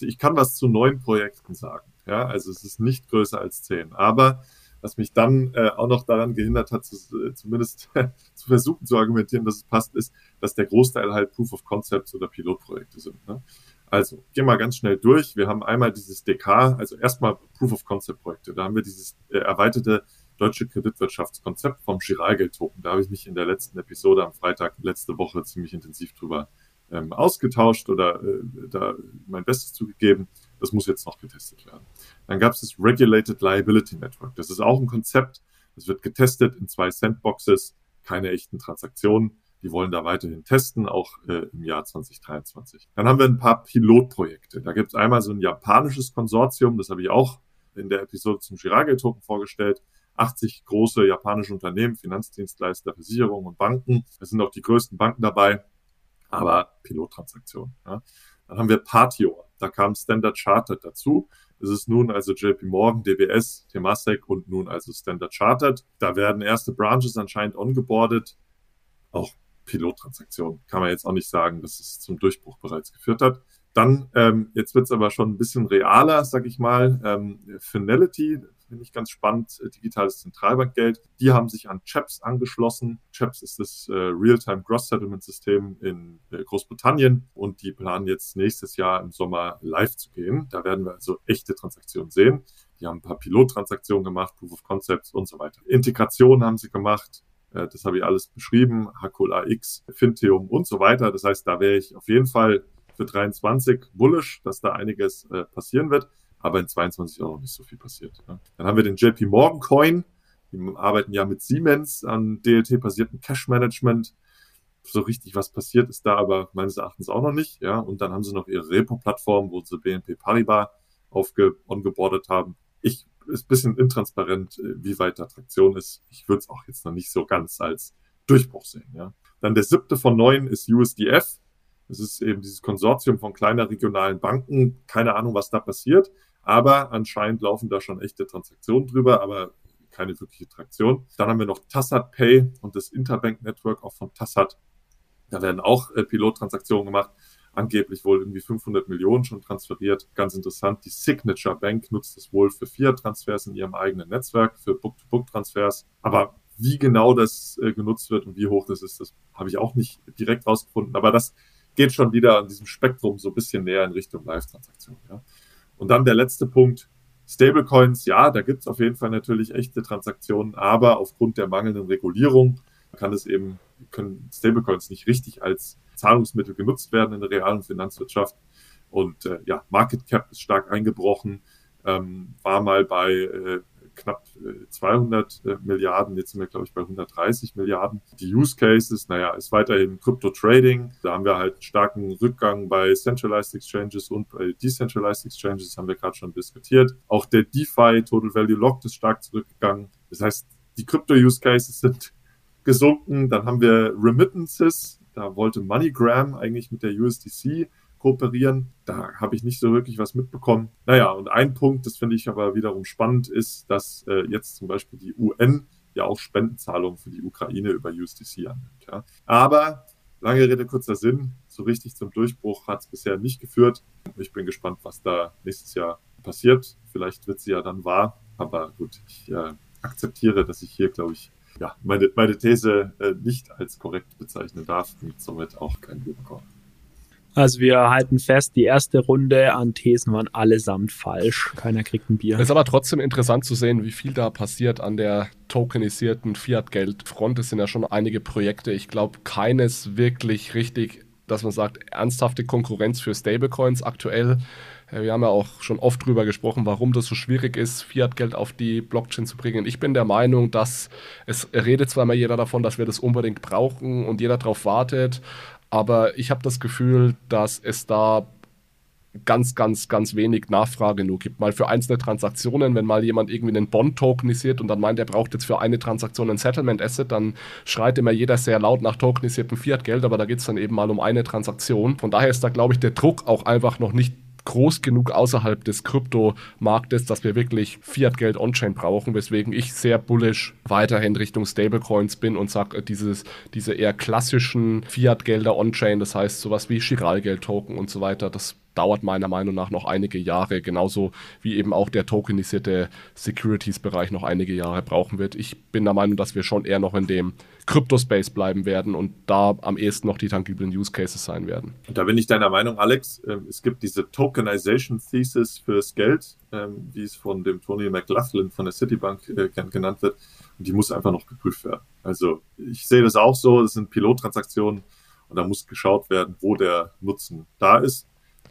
ich kann was zu neun Projekten sagen. Ja, also es ist nicht größer als 10. Aber was mich dann äh, auch noch daran gehindert hat, zu, äh, zumindest zu versuchen zu argumentieren, dass es passt, ist, dass der Großteil halt Proof of Concepts oder Pilotprojekte sind. Ne? Also, gehen wir ganz schnell durch. Wir haben einmal dieses DK, also erstmal Proof of Concept Projekte. Da haben wir dieses äh, erweiterte deutsche Kreditwirtschaftskonzept vom Giralgeld-Token. Da habe ich mich in der letzten Episode am Freitag letzte Woche ziemlich intensiv drüber ähm, ausgetauscht oder äh, da mein Bestes zugegeben. Das muss jetzt noch getestet werden. Dann gab es das Regulated Liability Network. Das ist auch ein Konzept. Das wird getestet in zwei Sandboxes, keine echten Transaktionen. Die wollen da weiterhin testen, auch äh, im Jahr 2023. Dann haben wir ein paar Pilotprojekte. Da gibt es einmal so ein japanisches Konsortium, das habe ich auch in der Episode zum Girage-Token vorgestellt. 80 große japanische Unternehmen, Finanzdienstleister, Versicherungen und Banken. Es sind auch die größten Banken dabei, aber Pilottransaktionen. Ja. Dann haben wir Partio. Da kam Standard Chartered dazu. Es ist nun also JP Morgan, DBS, Temasek und nun also Standard Chartered. Da werden erste Branches anscheinend ongeboardet. Auch Pilottransaktionen. Kann man jetzt auch nicht sagen, dass es zum Durchbruch bereits geführt hat. Dann, ähm, jetzt wird es aber schon ein bisschen realer, sag ich mal. Ähm, Finality, finde ich ganz spannend, äh, digitales Zentralbankgeld. Die haben sich an CHAPS angeschlossen. CHAPS ist das äh, Real-Time Gross Settlement System in äh, Großbritannien und die planen jetzt nächstes Jahr im Sommer live zu gehen. Da werden wir also echte Transaktionen sehen. Die haben ein paar Pilottransaktionen gemacht, Proof of Concepts und so weiter. Integration haben sie gemacht. Äh, das habe ich alles beschrieben. Hakul AX, Finteum und so weiter. Das heißt, da wäre ich auf jeden Fall für 23 bullish, dass da einiges äh, passieren wird, aber in 22 auch noch nicht so viel passiert. Ja. Dann haben wir den JP Morgan Coin. Die arbeiten ja mit Siemens an DLT-basierten Cash-Management. So richtig was passiert ist da aber meines Erachtens auch noch nicht. Ja. Und dann haben sie noch ihre Repo-Plattform, wo sie BNP Paribas aufge ongeboardet haben. Ich ist ein bisschen intransparent, äh, wie weit da Traktion ist. Ich würde es auch jetzt noch nicht so ganz als Durchbruch sehen. Ja. Dann der siebte von neun ist USDF. Das ist eben dieses Konsortium von kleiner regionalen Banken. Keine Ahnung, was da passiert. Aber anscheinend laufen da schon echte Transaktionen drüber, aber keine wirkliche Traktion. Dann haben wir noch Tassat Pay und das Interbank Network auch von Tassat. Da werden auch äh, Pilottransaktionen gemacht. Angeblich wohl irgendwie 500 Millionen schon transferiert. Ganz interessant. Die Signature Bank nutzt es wohl für Fiat-Transfers in ihrem eigenen Netzwerk, für Book-to-Book-Transfers. Aber wie genau das äh, genutzt wird und wie hoch das ist, das habe ich auch nicht direkt rausgefunden. Aber das geht schon wieder an diesem Spektrum so ein bisschen näher in Richtung Live-Transaktionen. Ja. Und dann der letzte Punkt. Stablecoins, ja, da gibt es auf jeden Fall natürlich echte Transaktionen, aber aufgrund der mangelnden Regulierung kann es eben, können Stablecoins nicht richtig als Zahlungsmittel genutzt werden in der realen Finanzwirtschaft. Und äh, ja, Market Cap ist stark eingebrochen, ähm, war mal bei äh, knapp 200 äh, äh, Milliarden, jetzt sind wir, glaube ich, bei 130 Milliarden. Die Use Cases, naja, ist weiterhin Crypto Trading. Da haben wir halt einen starken Rückgang bei Centralized Exchanges und bei Decentralized Exchanges, haben wir gerade schon diskutiert. Auch der DeFi, Total Value Locked, ist stark zurückgegangen. Das heißt, die Crypto-Use Cases sind gesunken. Dann haben wir Remittances. Da wollte MoneyGram eigentlich mit der USDC kooperieren. Da habe ich nicht so wirklich was mitbekommen. Naja, und ein Punkt, das finde ich aber wiederum spannend, ist, dass äh, jetzt zum Beispiel die UN ja auch Spendenzahlungen für die Ukraine über USDC annimmt. Ja. Aber lange Rede, kurzer Sinn, so richtig zum Durchbruch hat es bisher nicht geführt. Ich bin gespannt, was da nächstes Jahr passiert. Vielleicht wird sie ja dann wahr, aber gut, ich äh, akzeptiere, dass ich hier, glaube ich, ja, meine, meine These äh, nicht als korrekt bezeichnen darf und somit auch kein Überkommen. Also wir halten fest, die erste Runde an Thesen waren allesamt falsch. Keiner kriegt ein Bier. Es ist aber trotzdem interessant zu sehen, wie viel da passiert an der tokenisierten Fiat-Geld-Front. Es sind ja schon einige Projekte. Ich glaube, keines wirklich richtig, dass man sagt, ernsthafte Konkurrenz für Stablecoins aktuell. Äh, wir haben ja auch schon oft drüber gesprochen, warum das so schwierig ist, Fiat-Geld auf die Blockchain zu bringen. Ich bin der Meinung, dass es redet zwar immer jeder davon, dass wir das unbedingt brauchen und jeder darauf wartet, aber ich habe das Gefühl, dass es da ganz, ganz, ganz wenig Nachfrage nur gibt. Mal für einzelne Transaktionen, wenn mal jemand irgendwie einen Bond tokenisiert und dann meint, er braucht jetzt für eine Transaktion ein Settlement Asset, dann schreit immer jeder sehr laut nach tokenisiertem Fiat-Geld, aber da geht es dann eben mal um eine Transaktion. Von daher ist da, glaube ich, der Druck auch einfach noch nicht groß genug außerhalb des Kryptomarktes, dass wir wirklich Fiat-Geld on-chain brauchen, weswegen ich sehr bullish weiterhin Richtung Stablecoins bin und sage, dieses, diese eher klassischen Fiat-Gelder on-chain, das heißt sowas wie Chiralgeld-Token und so weiter, das dauert meiner Meinung nach noch einige Jahre, genauso wie eben auch der tokenisierte Securities-Bereich noch einige Jahre brauchen wird. Ich bin der Meinung, dass wir schon eher noch in dem Crypto-Space bleiben werden und da am ehesten noch die tangiblen Use Cases sein werden. Da bin ich deiner Meinung, Alex. Ähm, es gibt diese Tokenization Thesis fürs Geld, ähm, wie es von dem Tony McLaughlin von der Citibank äh, genannt wird. Und die muss einfach noch geprüft werden. Also ich sehe das auch so, das sind Pilottransaktionen und da muss geschaut werden, wo der Nutzen da ist.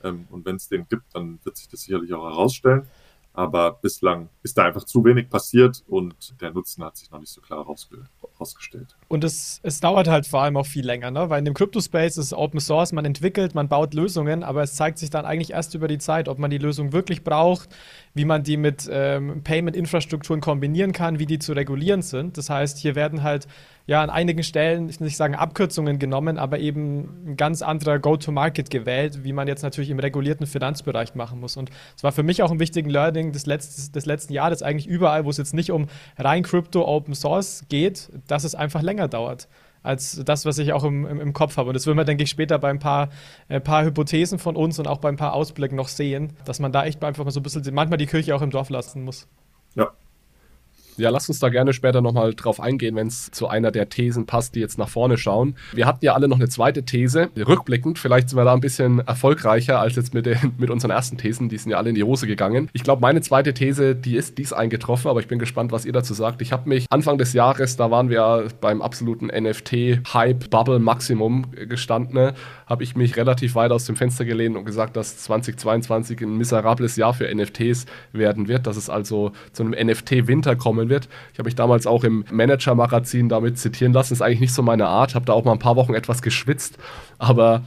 Ähm, und wenn es den gibt, dann wird sich das sicherlich auch herausstellen. Aber bislang ist da einfach zu wenig passiert und der Nutzen hat sich noch nicht so klar herausgestellt. Und es, es dauert halt vor allem auch viel länger, ne? weil in dem Crypto-Space ist Open Source, man entwickelt, man baut Lösungen, aber es zeigt sich dann eigentlich erst über die Zeit, ob man die Lösung wirklich braucht, wie man die mit ähm, Payment-Infrastrukturen kombinieren kann, wie die zu regulieren sind. Das heißt, hier werden halt ja an einigen Stellen, ich will nicht sagen Abkürzungen genommen, aber eben ein ganz anderer Go-to-Market gewählt, wie man jetzt natürlich im regulierten Finanzbereich machen muss. Und es war für mich auch ein wichtiges Learning des, Letz des letzten Jahres, eigentlich überall, wo es jetzt nicht um rein Crypto Open Source geht, dass es einfach länger dauert als das, was ich auch im, im, im Kopf habe. Und das will man, denke ich, später bei ein paar, äh, paar Hypothesen von uns und auch bei ein paar Ausblicken noch sehen, dass man da echt einfach mal so ein bisschen manchmal die Kirche auch im Dorf lassen muss. Ja, Ja, lass uns da gerne später nochmal drauf eingehen, wenn es zu einer der Thesen passt, die jetzt nach vorne schauen. Wir hatten ja alle noch eine zweite These. Rückblickend, vielleicht sind wir da ein bisschen erfolgreicher als jetzt mit, den, mit unseren ersten Thesen. Die sind ja alle in die Hose gegangen. Ich glaube, meine zweite These, die ist dies eingetroffen, aber ich bin gespannt, was ihr dazu sagt. Ich habe mich Anfang des Jahres, da waren wir beim absoluten NFT-Hype-Bubble-Maximum gestanden, habe ich mich relativ weit aus dem Fenster gelehnt und gesagt, dass 2022 ein miserables Jahr für NFTs werden wird, dass es also zu einem NFT-Winter kommen wird. Ich habe mich damals auch im Manager-Magazin damit zitieren lassen. Ist eigentlich nicht so meine Art, habe da auch mal ein paar Wochen etwas geschwitzt, aber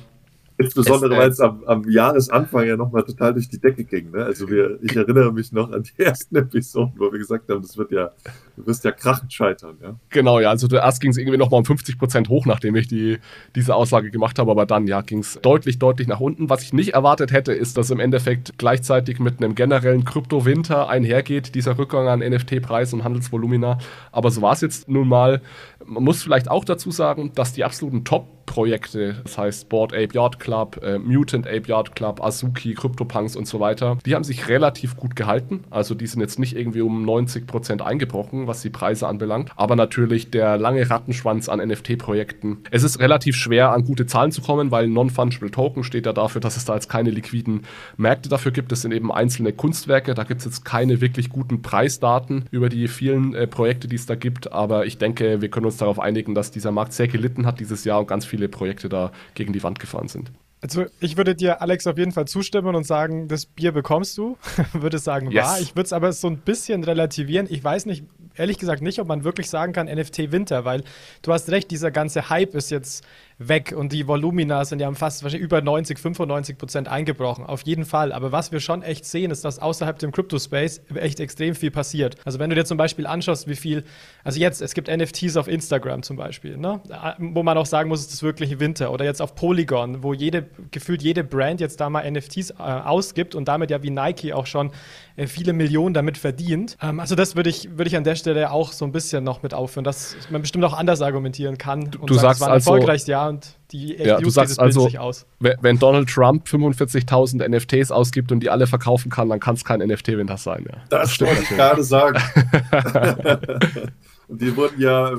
Insbesondere, weil es am, am Jahresanfang ja nochmal total durch die Decke ging. Ne? Also wir, ich erinnere mich noch an die ersten Episoden, wo wir gesagt haben, das wird ja, du wirst ja krachend scheitern. Ja? Genau, ja. Also erst ging es irgendwie nochmal um 50 Prozent hoch, nachdem ich die, diese Aussage gemacht habe, aber dann ja ging es deutlich, deutlich nach unten. Was ich nicht erwartet hätte, ist, dass im Endeffekt gleichzeitig mit einem generellen Kryptowinter einhergeht, dieser Rückgang an NFT-Preis und Handelsvolumina. Aber so war es jetzt nun mal. Man muss vielleicht auch dazu sagen, dass die absoluten Top- Projekte, das heißt Board Ape Yard Club, äh, Mutant Ape Yard Club, Azuki, CryptoPunks und so weiter, die haben sich relativ gut gehalten. Also die sind jetzt nicht irgendwie um 90 Prozent eingebrochen, was die Preise anbelangt. Aber natürlich der lange Rattenschwanz an NFT-Projekten. Es ist relativ schwer, an gute Zahlen zu kommen, weil Non-Fungible Token steht ja dafür, dass es da jetzt keine liquiden Märkte dafür gibt. Das sind eben einzelne Kunstwerke. Da gibt es jetzt keine wirklich guten Preisdaten über die vielen äh, Projekte, die es da gibt. Aber ich denke, wir können uns darauf einigen, dass dieser Markt sehr gelitten hat dieses Jahr und ganz viele viele Projekte da gegen die Wand gefahren sind. Also ich würde dir, Alex, auf jeden Fall zustimmen und sagen, das Bier bekommst du. würde sagen, yes. wahr. Ich würde es aber so ein bisschen relativieren. Ich weiß nicht, ehrlich gesagt nicht, ob man wirklich sagen kann NFT Winter, weil du hast recht, dieser ganze Hype ist jetzt weg und die Volumina sind ja fast wahrscheinlich über 90, 95 Prozent eingebrochen. Auf jeden Fall. Aber was wir schon echt sehen, ist, dass außerhalb dem Crypto-Space echt extrem viel passiert. Also wenn du dir zum Beispiel anschaust, wie viel, also jetzt, es gibt NFTs auf Instagram zum Beispiel, ne? wo man auch sagen muss, es ist wirklich Winter. Oder jetzt auf Polygon, wo jede, gefühlt jede Brand jetzt da mal NFTs äh, ausgibt und damit ja wie Nike auch schon äh, viele Millionen damit verdient. Ähm, also das würde ich, würd ich an der Stelle auch so ein bisschen noch mit aufführen, dass man bestimmt auch anders argumentieren kann. Du, du sagen, sagst es war ein also, erfolgreiches Jahr und die ja, du sagst also, sich aus. Wenn Donald Trump 45.000 NFTs ausgibt und die alle verkaufen kann, dann kann es kein NFT-Winter sein. Ja. Das, das wollte ich gerade sagen. Und die wurden ja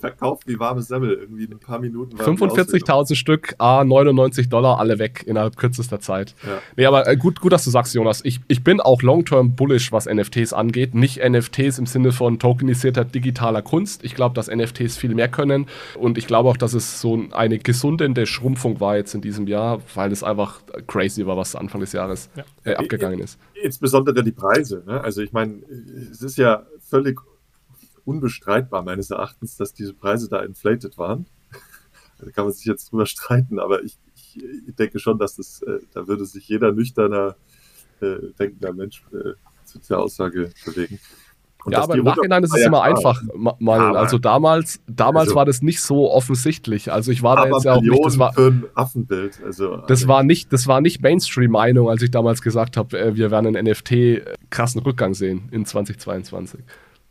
verkauft wie warme Semmel. Irgendwie in ein paar Minuten. 45.000 Stück, A, 99 Dollar, alle weg innerhalb kürzester Zeit. Ja. Nee, aber äh, gut, gut, dass du sagst, Jonas. Ich, ich bin auch long-term bullish, was NFTs angeht. Nicht NFTs im Sinne von tokenisierter digitaler Kunst. Ich glaube, dass NFTs viel mehr können. Und ich glaube auch, dass es so eine gesundende Schrumpfung war jetzt in diesem Jahr, weil es einfach crazy war, was Anfang des Jahres ja. äh, abgegangen ist. Insbesondere die Preise. Ne? Also ich meine, es ist ja völlig unbestreitbar meines Erachtens, dass diese Preise da inflated waren. da kann man sich jetzt drüber streiten, aber ich, ich, ich denke schon, dass das, äh, da würde sich jeder nüchterner äh, denkender Mensch äh, zu dieser Aussage bewegen. Und ja, aber im Nachhinein ist es immer einfach, mal. Also damals, damals also, war das nicht so offensichtlich. Also ich war da jetzt ja auch nicht. Das war, für ein Affenbild. Also, das war nicht, das war nicht Mainstream-Meinung, als ich damals gesagt habe, äh, wir werden einen NFT äh, krassen Rückgang sehen in 2022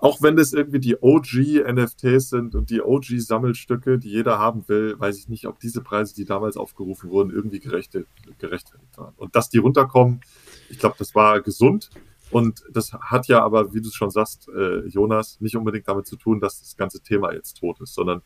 auch wenn das irgendwie die OG-NFTs sind und die OG-Sammelstücke, die jeder haben will, weiß ich nicht, ob diese Preise, die damals aufgerufen wurden, irgendwie gerechtfertigt waren. Und dass die runterkommen, ich glaube, das war gesund. Und das hat ja aber, wie du schon sagst, äh, Jonas, nicht unbedingt damit zu tun, dass das ganze Thema jetzt tot ist, sondern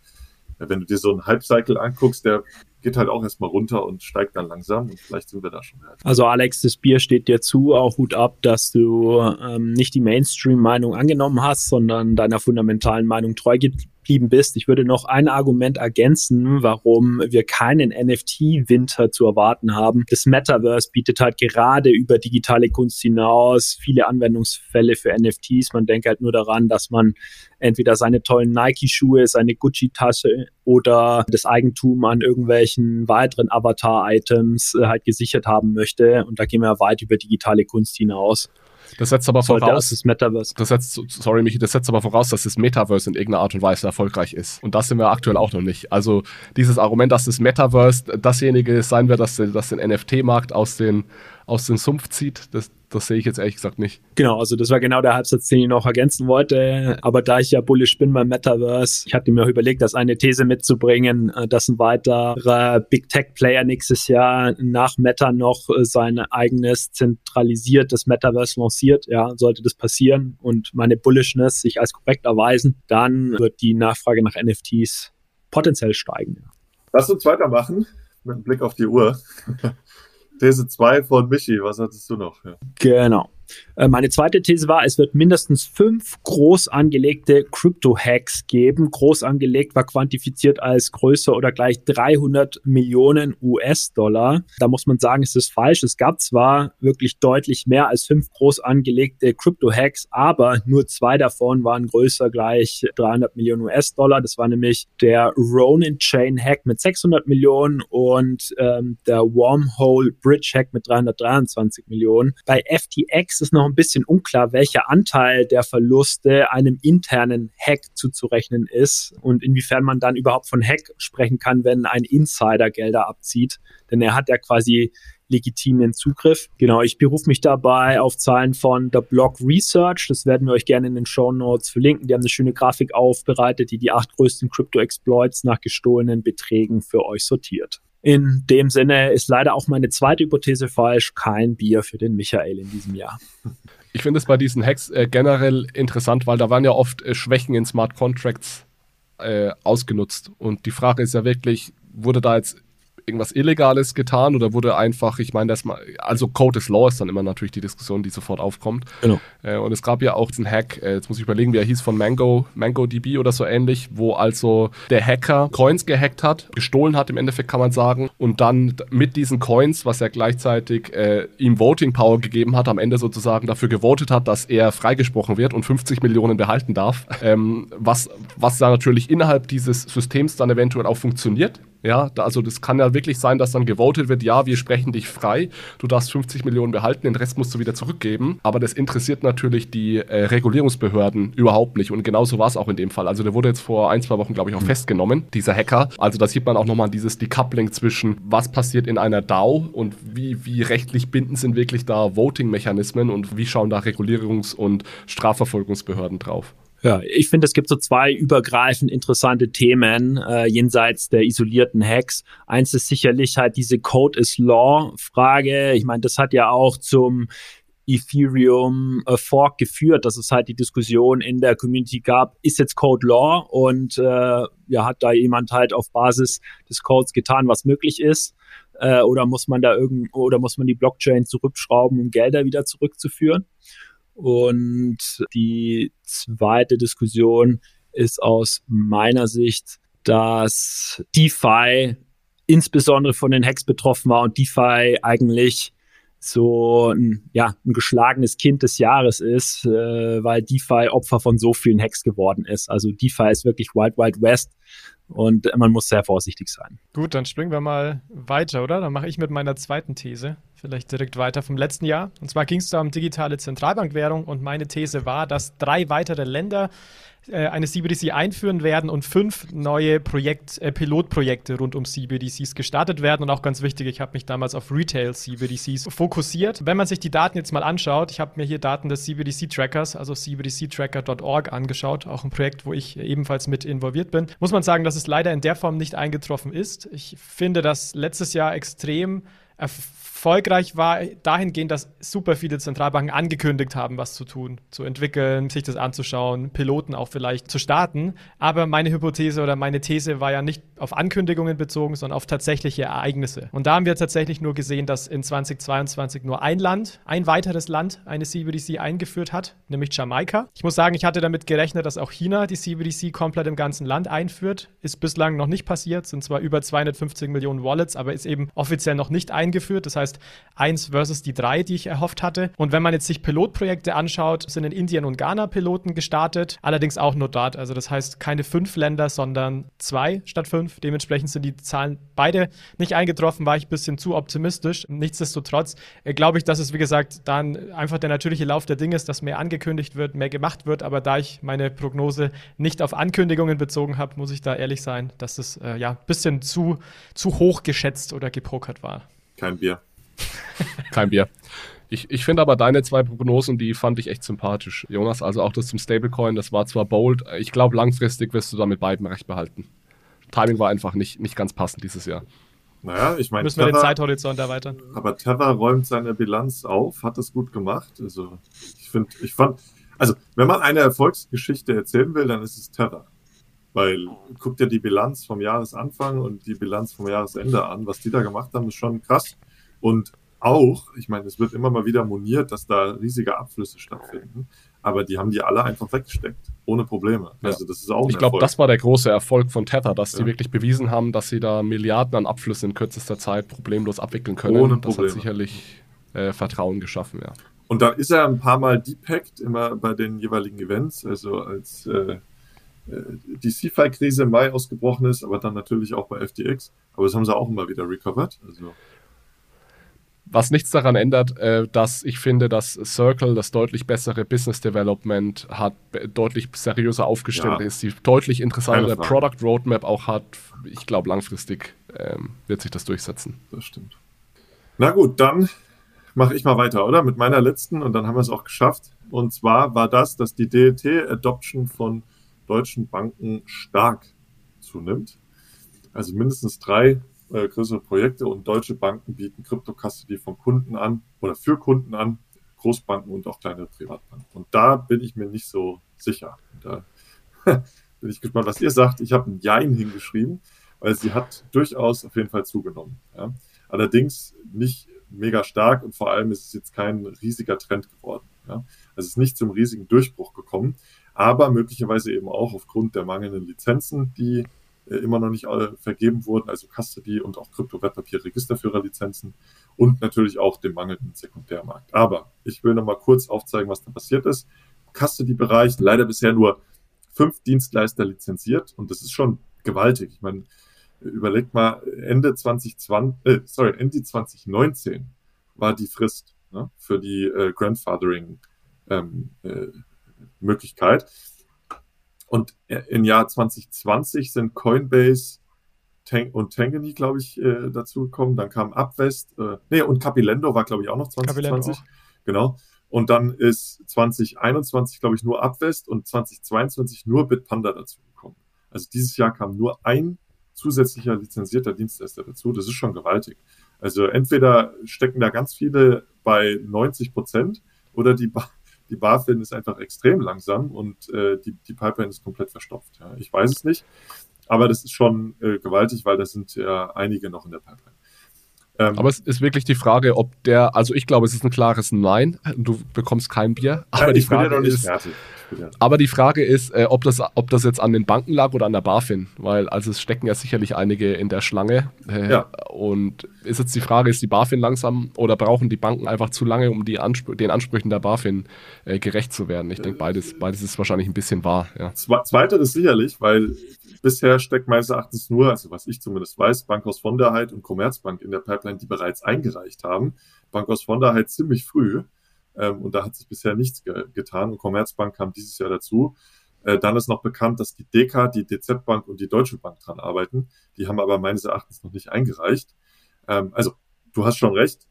wenn du dir so einen Hype-Cycle anguckst, der geht halt auch erstmal runter und steigt dann langsam und vielleicht sind wir da schon. Halt. Also Alex, das Bier steht dir zu, auch Hut ab, dass du ähm, nicht die Mainstream-Meinung angenommen hast, sondern deiner fundamentalen Meinung treu geblieben bist. Ich würde noch ein Argument ergänzen, warum wir keinen NFT-Winter zu erwarten haben. Das Metaverse bietet halt gerade über digitale Kunst hinaus viele Anwendungsfälle für NFTs. Man denkt halt nur daran, dass man entweder seine tollen Nike-Schuhe, seine Gucci-Tasche oder das Eigentum an irgendwelchen weiteren Avatar-Items äh, halt gesichert haben möchte. Und da gehen wir weit über digitale Kunst hinaus. Das setzt aber voraus, das Metaverse. Das setzt, sorry Michi, das setzt aber voraus, dass das Metaverse in irgendeiner Art und Weise erfolgreich ist. Und das sind wir aktuell auch noch nicht. Also dieses Argument, dass das Metaverse dasjenige sein wird, das, das den NFT-Markt aus den aus dem Sumpf zieht, das, das sehe ich jetzt ehrlich gesagt nicht. Genau, also das war genau der Halbsatz, den ich noch ergänzen wollte. Aber da ich ja bullish bin beim Metaverse, ich hatte mir auch überlegt, das eine These mitzubringen, äh, dass ein weiterer Big Tech Player nächstes Jahr nach Meta noch äh, sein eigenes zentralisiertes Metaverse lanciert. Ja, sollte das passieren und meine Bullishness sich als korrekt erweisen, dann wird die Nachfrage nach NFTs potenziell steigen. Lass uns weitermachen mit einem Blick auf die Uhr. These 2 von Michi, was hattest du noch? Ja. Genau. Äh, meine zweite These war, es wird mindestens fünf groß angelegte Crypto-Hacks geben. Groß angelegt war quantifiziert als größer oder gleich 300 Millionen US-Dollar. Da muss man sagen, es ist falsch. Es gab zwar wirklich deutlich mehr als fünf groß angelegte Crypto-Hacks, aber nur zwei davon waren größer gleich 300 Millionen US-Dollar. Das war nämlich der Ronin Chain Hack mit 600 Millionen und ähm, der Wormhole Bridge Hack mit 323 Millionen. Bei FTX ist noch ein bisschen unklar, welcher Anteil der Verluste einem internen Hack zuzurechnen ist und inwiefern man dann überhaupt von Hack sprechen kann, wenn ein Insider Gelder abzieht. Denn er hat ja quasi legitimen Zugriff. Genau, ich berufe mich dabei auf Zahlen von der Block Research. Das werden wir euch gerne in den Show Notes verlinken. Die haben eine schöne Grafik aufbereitet, die die acht größten Crypto-Exploits nach gestohlenen Beträgen für euch sortiert. In dem Sinne ist leider auch meine zweite Hypothese falsch. Kein Bier für den Michael in diesem Jahr. Ich finde es bei diesen Hacks äh, generell interessant, weil da waren ja oft äh, Schwächen in Smart Contracts äh, ausgenutzt. Und die Frage ist ja wirklich, wurde da jetzt irgendwas Illegales getan oder wurde einfach, ich meine, das mal, also Code is Law ist dann immer natürlich die Diskussion, die sofort aufkommt. Genau. Äh, und es gab ja auch diesen Hack, äh, jetzt muss ich überlegen, wie er hieß, von Mango, MangoDB oder so ähnlich, wo also der Hacker Coins gehackt hat, gestohlen hat im Endeffekt kann man sagen, und dann mit diesen Coins, was er gleichzeitig äh, ihm Voting Power gegeben hat, am Ende sozusagen dafür gewotet hat, dass er freigesprochen wird und 50 Millionen behalten darf, ähm, was, was da natürlich innerhalb dieses Systems dann eventuell auch funktioniert ja, also das kann ja wirklich sein, dass dann gewotet wird, ja, wir sprechen dich frei, du darfst 50 Millionen behalten, den Rest musst du wieder zurückgeben. Aber das interessiert natürlich die äh, Regulierungsbehörden überhaupt nicht. Und genauso war es auch in dem Fall. Also der wurde jetzt vor ein, zwei Wochen, glaube ich, auch mhm. festgenommen, dieser Hacker. Also da sieht man auch nochmal dieses Decoupling zwischen, was passiert in einer DAO und wie, wie rechtlich bindend sind wirklich da Voting-Mechanismen und wie schauen da Regulierungs- und Strafverfolgungsbehörden drauf. Ja, ich finde, es gibt so zwei übergreifend interessante Themen äh, jenseits der isolierten Hacks. Eins ist sicherlich halt diese Code is Law Frage. Ich meine, das hat ja auch zum Ethereum äh, Fork geführt, dass es halt die Diskussion in der Community gab, ist jetzt Code Law und äh, ja, hat da jemand halt auf Basis des Codes getan, was möglich ist? Äh, oder muss man da irgend oder muss man die Blockchain zurückschrauben, um Gelder wieder zurückzuführen? Und die zweite Diskussion ist aus meiner Sicht, dass DeFi insbesondere von den Hacks betroffen war und DeFi eigentlich so ein, ja, ein geschlagenes Kind des Jahres ist, äh, weil DeFi Opfer von so vielen Hacks geworden ist. Also DeFi ist wirklich Wild Wild West und man muss sehr vorsichtig sein. Gut, dann springen wir mal weiter, oder? Dann mache ich mit meiner zweiten These vielleicht direkt weiter vom letzten Jahr. Und zwar ging es da um digitale Zentralbankwährung und meine These war, dass drei weitere Länder äh, eine CBDC einführen werden und fünf neue Projekt, äh, Pilotprojekte rund um CBDCs gestartet werden. Und auch ganz wichtig, ich habe mich damals auf Retail CBDCs fokussiert. Wenn man sich die Daten jetzt mal anschaut, ich habe mir hier Daten des CBDC Trackers, also cbdctracker.org angeschaut, auch ein Projekt, wo ich ebenfalls mit involviert bin, muss man sagen, dass es leider in der Form nicht eingetroffen ist. Ich finde, dass letztes Jahr extrem erfolgreich war dahingehend, dass super viele Zentralbanken angekündigt haben, was zu tun, zu entwickeln, sich das anzuschauen, Piloten auch vielleicht zu starten. Aber meine Hypothese oder meine These war ja nicht auf Ankündigungen bezogen, sondern auf tatsächliche Ereignisse. Und da haben wir tatsächlich nur gesehen, dass in 2022 nur ein Land, ein weiteres Land eine CBDC eingeführt hat, nämlich Jamaika. Ich muss sagen, ich hatte damit gerechnet, dass auch China die CBDC komplett im ganzen Land einführt. Ist bislang noch nicht passiert, sind zwar über 250 Millionen Wallets, aber ist eben offiziell noch nicht eingeführt. Das heißt, heißt 1 versus die 3, die ich erhofft hatte. Und wenn man jetzt sich Pilotprojekte anschaut, sind in Indien und Ghana Piloten gestartet, allerdings auch nur dort. Also das heißt keine fünf Länder, sondern zwei statt fünf. Dementsprechend sind die Zahlen beide nicht eingetroffen, war ich ein bisschen zu optimistisch. Nichtsdestotrotz äh, glaube ich, dass es, wie gesagt, dann einfach der natürliche Lauf der Dinge ist, dass mehr angekündigt wird, mehr gemacht wird. Aber da ich meine Prognose nicht auf Ankündigungen bezogen habe, muss ich da ehrlich sein, dass es äh, ja ein bisschen zu, zu hoch geschätzt oder gepokert war. Kein Bier. Kein Bier. Ich, ich finde aber deine zwei Prognosen, die fand ich echt sympathisch, Jonas. Also auch das zum Stablecoin, das war zwar bold, ich glaube langfristig wirst du da mit beiden recht behalten. Timing war einfach nicht, nicht ganz passend dieses Jahr. Naja, ich meine. Müssen wir Tether, den Zeithorizont erweitern. Aber Tether räumt seine Bilanz auf, hat das gut gemacht. Also, ich finde, ich fand, also, wenn man eine Erfolgsgeschichte erzählen will, dann ist es Tether. Weil, guck dir die Bilanz vom Jahresanfang und die Bilanz vom Jahresende an. Was die da gemacht haben, ist schon krass. Und auch, ich meine, es wird immer mal wieder moniert, dass da riesige Abflüsse stattfinden, aber die haben die alle einfach weggesteckt, ohne Probleme. Ja. Also das ist auch Ich glaube, das war der große Erfolg von Tether, dass ja. sie wirklich bewiesen haben, dass sie da Milliarden an Abflüssen in kürzester Zeit problemlos abwickeln können. Ohne Probleme. Das hat sicherlich äh, Vertrauen geschaffen, ja. Und dann ist er ein paar Mal depackt, immer bei den jeweiligen Events, also als äh, äh die CFI-Krise im Mai ausgebrochen ist, aber dann natürlich auch bei FTX. Aber das haben sie auch immer wieder recovered. Also was nichts daran ändert, äh, dass ich finde, dass Circle das deutlich bessere Business Development hat, deutlich seriöser aufgestellt ja. ist, die deutlich interessantere Product Roadmap auch hat. Ich glaube, langfristig ähm, wird sich das durchsetzen. Das stimmt. Na gut, dann mache ich mal weiter, oder? Mit meiner letzten und dann haben wir es auch geschafft. Und zwar war das, dass die DLT-Adoption von deutschen Banken stark zunimmt. Also mindestens drei äh, größere Projekte und deutsche Banken bieten Crypto-Custody von Kunden an oder für Kunden an, Großbanken und auch kleinere Privatbanken. Und da bin ich mir nicht so sicher. Da bin ich gespannt, was ihr sagt. Ich habe ein Jein hingeschrieben, weil sie hat durchaus auf jeden Fall zugenommen. Ja. Allerdings nicht mega stark und vor allem ist es jetzt kein riesiger Trend geworden. Ja. Also es ist nicht zum riesigen Durchbruch gekommen, aber möglicherweise eben auch aufgrund der mangelnden Lizenzen, die immer noch nicht vergeben wurden, also Custody und auch Krypto-Wertpapier-Registerführerlizenzen und natürlich auch dem mangelnden Sekundärmarkt. Aber ich will noch mal kurz aufzeigen, was da passiert ist. Custody-Bereich, leider bisher nur fünf Dienstleister lizenziert und das ist schon gewaltig. Ich meine, überlegt mal, Ende 2020, äh, sorry, Ende 2019 war die Frist ne, für die äh, Grandfathering ähm, äh, Möglichkeit. Und im Jahr 2020 sind Coinbase Tang und Tangany, glaube ich, äh, dazugekommen. Dann kam Upvest, äh, nee, und Capilendo war, glaube ich, auch noch 2020. Auch. Genau. Und dann ist 2021, glaube ich, nur Upvest und 2022 nur Bitpanda dazugekommen. Also dieses Jahr kam nur ein zusätzlicher lizenzierter Dienstleister dazu. Das ist schon gewaltig. Also entweder stecken da ganz viele bei 90 Prozent oder die, die BaFin ist einfach extrem langsam und äh, die, die Pipeline ist komplett verstopft. Ja. Ich weiß es nicht, aber das ist schon äh, gewaltig, weil da sind ja einige noch in der Pipeline. Ähm, aber es ist wirklich die Frage, ob der, also ich glaube, es ist ein klares Nein. Du bekommst kein Bier. Aber ja, die Frage ist, aber die Frage ist, äh, ob, das, ob das jetzt an den Banken lag oder an der BaFin, weil also es stecken ja sicherlich einige in der Schlange. Äh, ja. Und ist jetzt die Frage, ist die BaFin langsam oder brauchen die Banken einfach zu lange, um die Anspr den Ansprüchen der BaFin äh, gerecht zu werden? Ich denke, beides, beides ist wahrscheinlich ein bisschen wahr. Ja. Zweiteres sicherlich, weil bisher steckt meines Erachtens nur, also was ich zumindest weiß, Bankhaus von der Heid und Commerzbank in der Pipeline, die bereits eingereicht haben. Bankhaus von der Heid ziemlich früh ähm, und da hat sich bisher nichts ge getan und Commerzbank kam dieses Jahr dazu. Äh, dann ist noch bekannt, dass die DK, die DZ Bank und die Deutsche Bank dran arbeiten. Die haben aber meines Erachtens noch nicht eingereicht. Ähm, also du hast schon recht.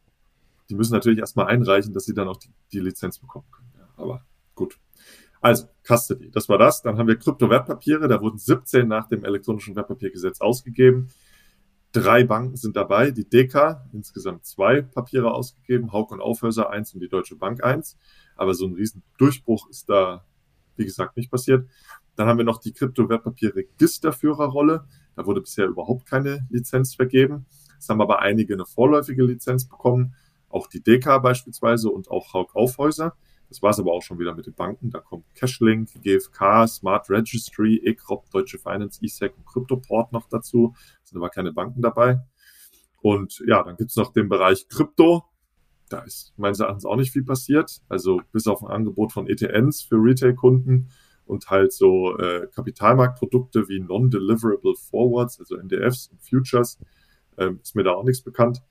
Die müssen natürlich erstmal einreichen, dass sie dann auch die, die Lizenz bekommen können. Ja, aber. Also, Custody, das war das. Dann haben wir Kryptowertpapiere, da wurden 17 nach dem elektronischen Wertpapiergesetz ausgegeben. Drei Banken sind dabei, die DK, insgesamt zwei Papiere ausgegeben, Hauk und Aufhäuser eins und die Deutsche Bank eins. Aber so ein riesen Durchbruch ist da, wie gesagt, nicht passiert. Dann haben wir noch die Kryptowertpapier-Registerführerrolle. Da wurde bisher überhaupt keine Lizenz vergeben. Es haben aber einige eine vorläufige Lizenz bekommen, auch die DK beispielsweise und auch Hauk Aufhäuser. Das war es aber auch schon wieder mit den Banken. Da kommt Cashlink, GFK, Smart Registry, ECROP, Deutsche Finance, ESEC und Cryptoport noch dazu. Es sind aber keine Banken dabei. Und ja, dann gibt es noch den Bereich Krypto. Da ist meines Erachtens auch nicht viel passiert. Also bis auf ein Angebot von ETNs für Retail-Kunden und halt so äh, Kapitalmarktprodukte wie Non-Deliverable Forwards, also NDFs und Futures, äh, ist mir da auch nichts bekannt.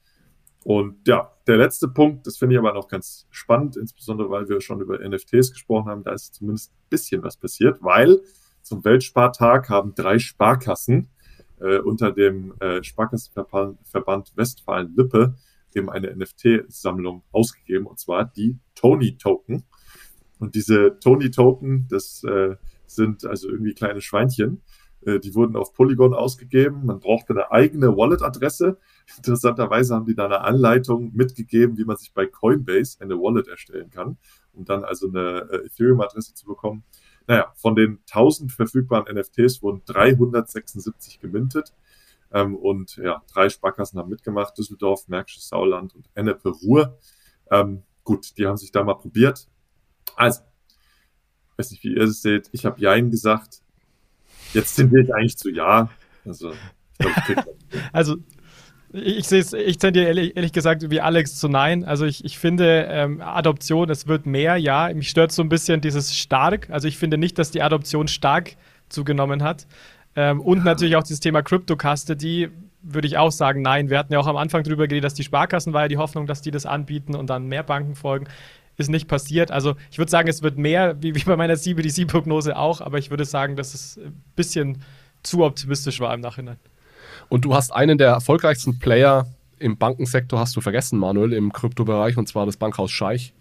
Und ja, der letzte Punkt, das finde ich aber noch ganz spannend, insbesondere weil wir schon über NFTs gesprochen haben, da ist zumindest ein bisschen was passiert, weil zum Weltspartag haben drei Sparkassen äh, unter dem äh, Sparkassenverband Westfalen-Lippe eben eine NFT-Sammlung ausgegeben, und zwar die Tony-Token. Und diese Tony-Token, das äh, sind also irgendwie kleine Schweinchen. Äh, die wurden auf Polygon ausgegeben. Man brauchte eine eigene Wallet-Adresse. Interessanterweise haben die da eine Anleitung mitgegeben, wie man sich bei Coinbase eine Wallet erstellen kann, um dann also eine äh, Ethereum-Adresse zu bekommen. Naja, von den 1000 verfügbaren NFTs wurden 376 gemintet. Ähm, und ja, drei Sparkassen haben mitgemacht, Düsseldorf, Märkisches Sauerland und Ennepe Ruhr. Ähm, gut, die haben sich da mal probiert. Also, weiß nicht, wie ihr es seht. Ich habe Jein gesagt. Jetzt sind wir eigentlich zu Ja. Also, ich glaube, ich Also, ich sehe es, ich tendiere ehrlich, ehrlich, gesagt wie Alex zu Nein. Also ich, ich finde ähm, Adoption, es wird mehr, ja. Mich stört so ein bisschen dieses stark. Also ich finde nicht, dass die Adoption stark zugenommen hat. Ähm, und natürlich auch dieses Thema Crypto Custody würde ich auch sagen, nein. Wir hatten ja auch am Anfang darüber geredet, dass die Sparkassen war ja die Hoffnung, dass die das anbieten und dann mehr Banken folgen. Ist nicht passiert. Also ich würde sagen, es wird mehr, wie, wie bei meiner CBDC-Prognose auch, aber ich würde sagen, dass es ein bisschen zu optimistisch war im Nachhinein. Und du hast einen der erfolgreichsten Player im Bankensektor, hast du vergessen, Manuel, im Kryptobereich, und zwar das Bankhaus Scheich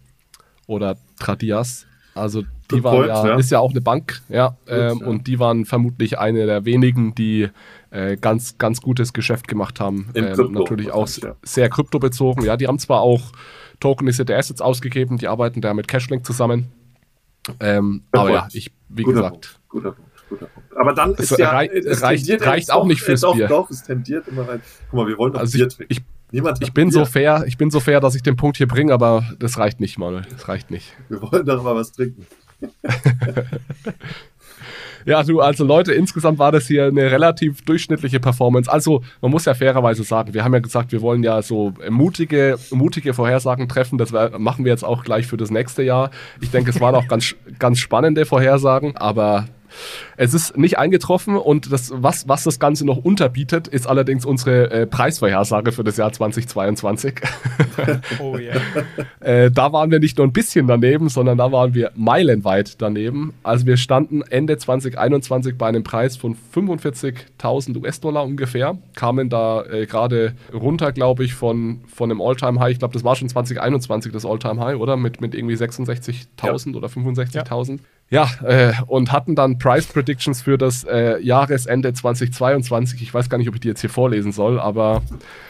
oder Tradias. Also die war ja, ja, ist ja auch eine Bank, ja, ähm, ja, und die waren vermutlich eine der wenigen, die äh, ganz, ganz gutes Geschäft gemacht haben. Ähm, natürlich auch ja. sehr kryptobezogen. Ja, die haben zwar auch tokenisierte Assets ausgegeben, die arbeiten da mit Cashlink zusammen. Ähm, aber ja, ich, wie guter gesagt. Punkt, guter Punkt, guter Punkt. Aber dann ist ja, rei reicht, reicht auch nicht fürs doch, Bier. Doch, es tendiert immer rein. Guck mal, wir wollen doch also Bier ich, trinken. Ich, Niemand ich bin Bier. so fair, ich bin so fair, dass ich den Punkt hier bringe, aber das reicht nicht, Manuel. Das reicht nicht. Wir wollen doch mal was trinken. ja, du, also Leute, insgesamt war das hier eine relativ durchschnittliche Performance. Also, man muss ja fairerweise sagen, wir haben ja gesagt, wir wollen ja so mutige, mutige Vorhersagen treffen. Das machen wir jetzt auch gleich für das nächste Jahr. Ich denke, es waren auch ganz, ganz spannende Vorhersagen, aber es ist nicht eingetroffen und das, was, was das Ganze noch unterbietet, ist allerdings unsere äh, Preisvorhersage für das Jahr 2022. oh yeah. äh, da waren wir nicht nur ein bisschen daneben, sondern da waren wir meilenweit daneben. Also wir standen Ende 2021 bei einem Preis von 45.000 US-Dollar ungefähr, kamen da äh, gerade runter, glaube ich, von, von einem All-Time-High. Ich glaube, das war schon 2021 das All-Time-High, oder? Mit, mit irgendwie 66.000 ja. oder 65.000. Ja. Ja, äh, und hatten dann Price Predictions für das äh, Jahresende 2022. Ich weiß gar nicht, ob ich die jetzt hier vorlesen soll, aber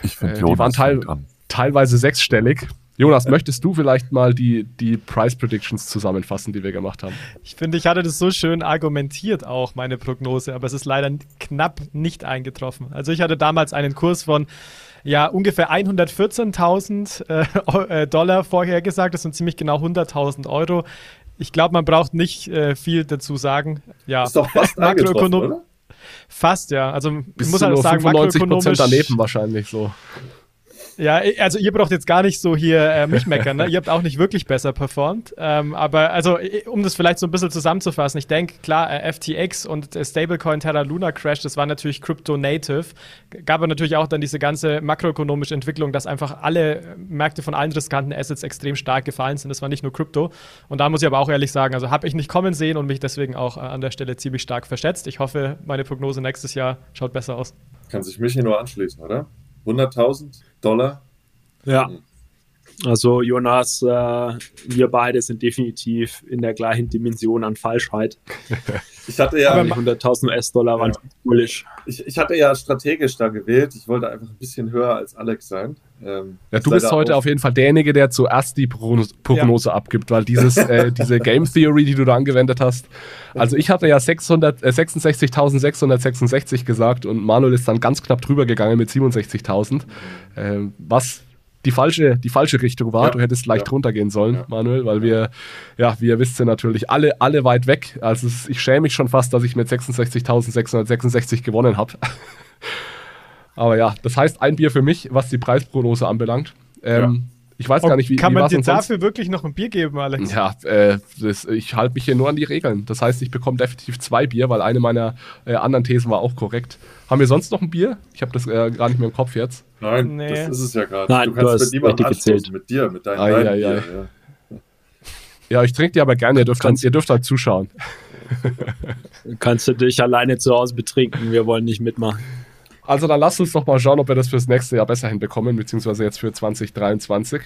äh, die waren teil teilweise sechsstellig. Jonas, möchtest du vielleicht mal die, die Price Predictions zusammenfassen, die wir gemacht haben? Ich finde, ich hatte das so schön argumentiert auch, meine Prognose, aber es ist leider knapp nicht eingetroffen. Also ich hatte damals einen Kurs von ja, ungefähr 114.000 äh, äh, Dollar vorhergesagt. Das sind ziemlich genau 100.000 Euro. Ich glaube, man braucht nicht äh, viel dazu sagen. Ja, ist doch fast makroökonomisch. Fast, ja. Also Bist ich muss halt sagen, makroökonomisch daneben wahrscheinlich so. Ja, also ihr braucht jetzt gar nicht so hier äh, mich meckern, ne? ihr habt auch nicht wirklich besser performt. Ähm, aber also, um das vielleicht so ein bisschen zusammenzufassen, ich denke, klar, äh, FTX und äh, Stablecoin Terra Luna Crash, das war natürlich Crypto-Native. Gab aber natürlich auch dann diese ganze makroökonomische Entwicklung, dass einfach alle Märkte von allen riskanten Assets extrem stark gefallen sind. Das war nicht nur Krypto. Und da muss ich aber auch ehrlich sagen, also habe ich nicht kommen sehen und mich deswegen auch äh, an der Stelle ziemlich stark verschätzt. Ich hoffe, meine Prognose nächstes Jahr schaut besser aus. Kann sich mich hier nur anschließen, oder? 100.000 Dollar. Ja. Hm. Also Jonas, äh, wir beide sind definitiv in der gleichen Dimension an Falschheit. Ich hatte ja 100.000 US-Dollar waren ja. Ich, ich, hatte ja strategisch da gewählt. Ich wollte einfach ein bisschen höher als Alex sein. Ähm, ja, du bist heute auf jeden Fall derjenige, der zuerst die Prognose ja. abgibt, weil dieses, äh, diese Game Theory, die du da angewendet hast. Also ich hatte ja 66.666 gesagt und Manuel ist dann ganz knapp drüber gegangen mit 67.000. Äh, was die falsche, die falsche Richtung war. Ja, du hättest leicht ja. runtergehen sollen, ja. Manuel, weil wir, ja, wie ihr wisst, sind natürlich alle, alle weit weg. Also ich schäme mich schon fast, dass ich mit 66.666 gewonnen habe. Aber ja, das heißt ein Bier für mich, was die Preisprognose anbelangt. Ähm, ich weiß gar nicht, wie Kann wie man dir dafür wirklich noch ein Bier geben, Alex? Ja, äh, das, ich halte mich hier nur an die Regeln. Das heißt, ich bekomme definitiv zwei Bier, weil eine meiner äh, anderen Thesen war auch korrekt. Haben wir sonst noch ein Bier? Ich habe das äh, gar nicht mehr im Kopf jetzt. Nein, nee. das ist es ja gerade. Nein, du kannst du hast mit niemandem gezählt. mit dir, mit deinem ah, ja, ja. ja. ja, ich trinke die aber gerne. Ihr dürft, dann, ihr dürft halt zuschauen. Kannst du dich alleine zu Hause betrinken. Wir wollen nicht mitmachen. Also dann lasst uns doch mal schauen, ob wir das fürs nächste Jahr besser hinbekommen, beziehungsweise jetzt für 2023.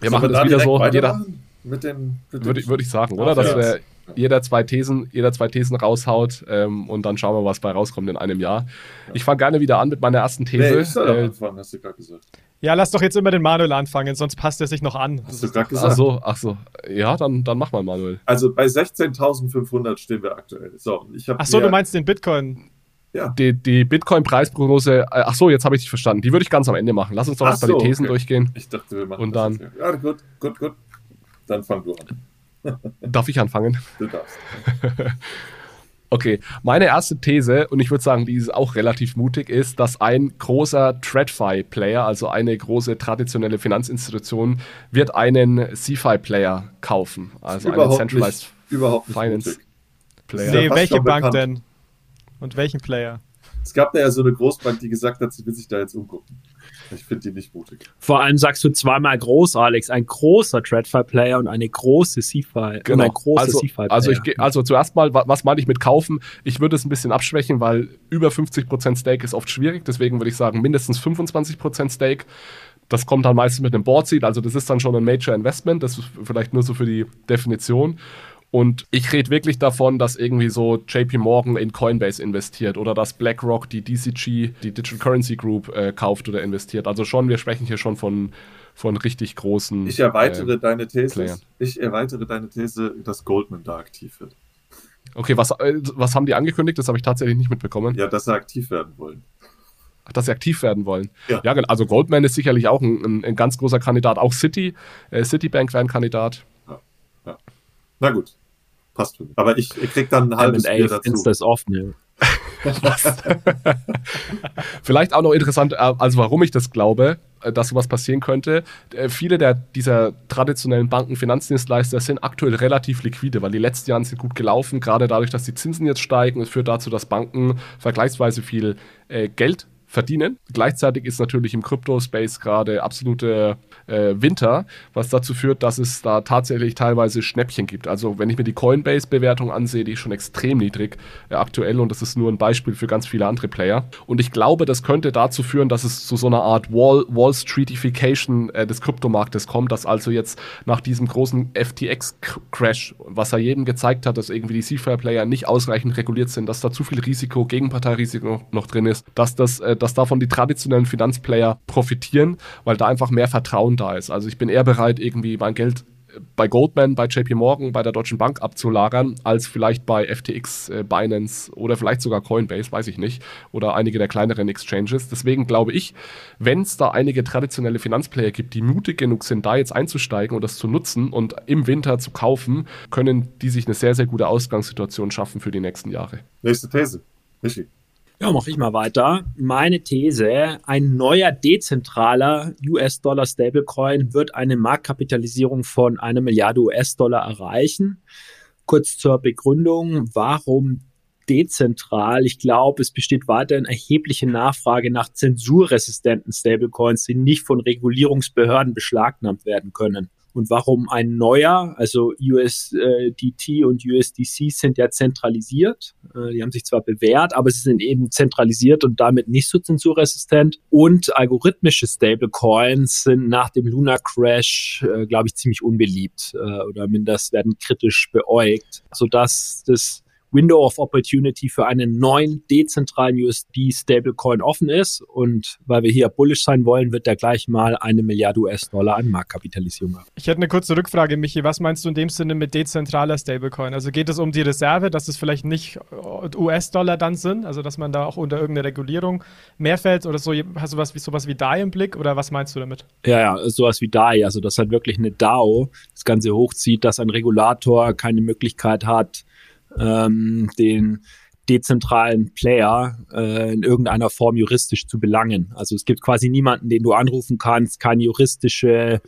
Wir machen das wieder so. Jeder, mit den, mit würde, würde ich sagen, oder? Dass wir jeder zwei Thesen, jeder zwei Thesen raushaut ähm, und dann schauen wir, was bei rauskommt in einem Jahr. Ja. Ich fange gerne wieder an mit meiner ersten These. Nee, ich soll äh, anfangen, hast du gerade gesagt. Ja, lass doch jetzt immer den Manuel anfangen, sonst passt er sich noch an. Hast du gerade gesagt? Ach so, ach so. Ja, dann, dann mach mal, Manuel. Also bei 16.500 stehen wir aktuell. So, ich ach so, du meinst den Bitcoin? Ja. Die, die Bitcoin-Preisprognose, äh, ach so, jetzt habe ich dich verstanden. Die würde ich ganz am Ende machen. Lass uns doch erst so, die Thesen okay. durchgehen. Ich dachte, wir machen und das dann. Ja, gut, gut, gut. Dann fang du an. Darf ich anfangen? Du darfst. Okay, meine erste These, und ich würde sagen, die ist auch relativ mutig, ist, dass ein großer TradFi-Player, also eine große traditionelle Finanzinstitution, wird einen CFI-Player kaufen. Also einen Centralized nicht, überhaupt nicht Finance mutig. Player. Nee, welche Bank bekannt. denn? Und welchen Player? Es gab da ja so eine Großbank, die gesagt hat, sie will sich da jetzt umgucken. Ich finde die nicht mutig. Vor allem sagst du zweimal groß, Alex. Ein großer TradFi-Player und eine große C-File. Genau. ein großer also, C-File-Player. Also, ich, also zuerst mal, was meine ich mit kaufen? Ich würde es ein bisschen abschwächen, weil über 50% Stake ist oft schwierig. Deswegen würde ich sagen, mindestens 25% Stake. Das kommt dann meistens mit einem Board Seat. Also das ist dann schon ein Major Investment. Das ist vielleicht nur so für die Definition. Und ich rede wirklich davon, dass irgendwie so JP Morgan in Coinbase investiert oder dass BlackRock die DCG, die Digital Currency Group, äh, kauft oder investiert. Also schon, wir sprechen hier schon von, von richtig großen. Ich erweitere äh, deine These. Playern. Ich erweitere deine These, dass Goldman da aktiv wird. Okay, was, äh, was haben die angekündigt? Das habe ich tatsächlich nicht mitbekommen. Ja, dass sie aktiv werden wollen. dass sie aktiv werden wollen. Ja, ja also Goldman ist sicherlich auch ein, ein, ein ganz großer Kandidat. Auch City, äh, Citibank wäre ein Kandidat. Ja, ja. Na gut, passt für mich. Aber ich, krieg dann ein halbes Bier dazu. das offen, ja. Vielleicht auch noch interessant, äh, also warum ich das glaube, äh, dass sowas passieren könnte. Äh, viele der, dieser traditionellen Banken, Finanzdienstleister sind aktuell relativ liquide, weil die letzten Jahre sind gut gelaufen, gerade dadurch, dass die Zinsen jetzt steigen. Es führt dazu, dass Banken vergleichsweise viel äh, Geld verdienen. Gleichzeitig ist natürlich im Crypto-Space gerade absolute äh, Winter, was dazu führt, dass es da tatsächlich teilweise Schnäppchen gibt. Also wenn ich mir die Coinbase-Bewertung ansehe, die ist schon extrem niedrig äh, aktuell und das ist nur ein Beispiel für ganz viele andere Player. Und ich glaube, das könnte dazu führen, dass es zu so einer Art Wall, Wall Streetification äh, des Kryptomarktes kommt, dass also jetzt nach diesem großen FTX-Crash, was er jedem gezeigt hat, dass irgendwie die CFI-Player nicht ausreichend reguliert sind, dass da zu viel Risiko, Gegenparteirisiko noch, drin ist, dass das äh, dass davon die traditionellen Finanzplayer profitieren, weil da einfach mehr Vertrauen da ist. Also ich bin eher bereit, irgendwie mein Geld bei Goldman, bei JP Morgan, bei der Deutschen Bank abzulagern, als vielleicht bei FTX, äh, Binance oder vielleicht sogar Coinbase, weiß ich nicht, oder einige der kleineren Exchanges. Deswegen glaube ich, wenn es da einige traditionelle Finanzplayer gibt, die mutig genug sind, da jetzt einzusteigen und das zu nutzen und im Winter zu kaufen, können die sich eine sehr, sehr gute Ausgangssituation schaffen für die nächsten Jahre. Nächste These. Michi. Ja, mache ich mal weiter. Meine These, ein neuer dezentraler US-Dollar Stablecoin wird eine Marktkapitalisierung von einer Milliarde US-Dollar erreichen. Kurz zur Begründung, warum dezentral? Ich glaube, es besteht weiterhin erhebliche Nachfrage nach zensurresistenten Stablecoins, die nicht von Regulierungsbehörden beschlagnahmt werden können und warum ein neuer, also USDT und USDC sind ja zentralisiert. Äh, die haben sich zwar bewährt, aber sie sind eben zentralisiert und damit nicht so zensurresistent. Und algorithmische Stablecoins sind nach dem Luna Crash, äh, glaube ich, ziemlich unbeliebt äh, oder mindestens werden kritisch beäugt, sodass das Window of Opportunity für einen neuen dezentralen USD-Stablecoin offen ist. Und weil wir hier bullish sein wollen, wird der gleich mal eine Milliarde US-Dollar an Marktkapitalisierung haben. Ich hätte eine kurze Rückfrage, Michi. Was meinst du in dem Sinne mit dezentraler Stablecoin? Also geht es um die Reserve, dass es vielleicht nicht US-Dollar dann sind, also dass man da auch unter irgendeine Regulierung mehr fällt oder so? Hast du was wie sowas wie DAI im Blick oder was meinst du damit? Ja, ja, sowas wie DAI, also dass halt wirklich eine DAO das Ganze hochzieht, dass ein Regulator keine Möglichkeit hat, ähm, den dezentralen Player äh, in irgendeiner Form juristisch zu belangen. Also es gibt quasi niemanden, den du anrufen kannst, keine juristische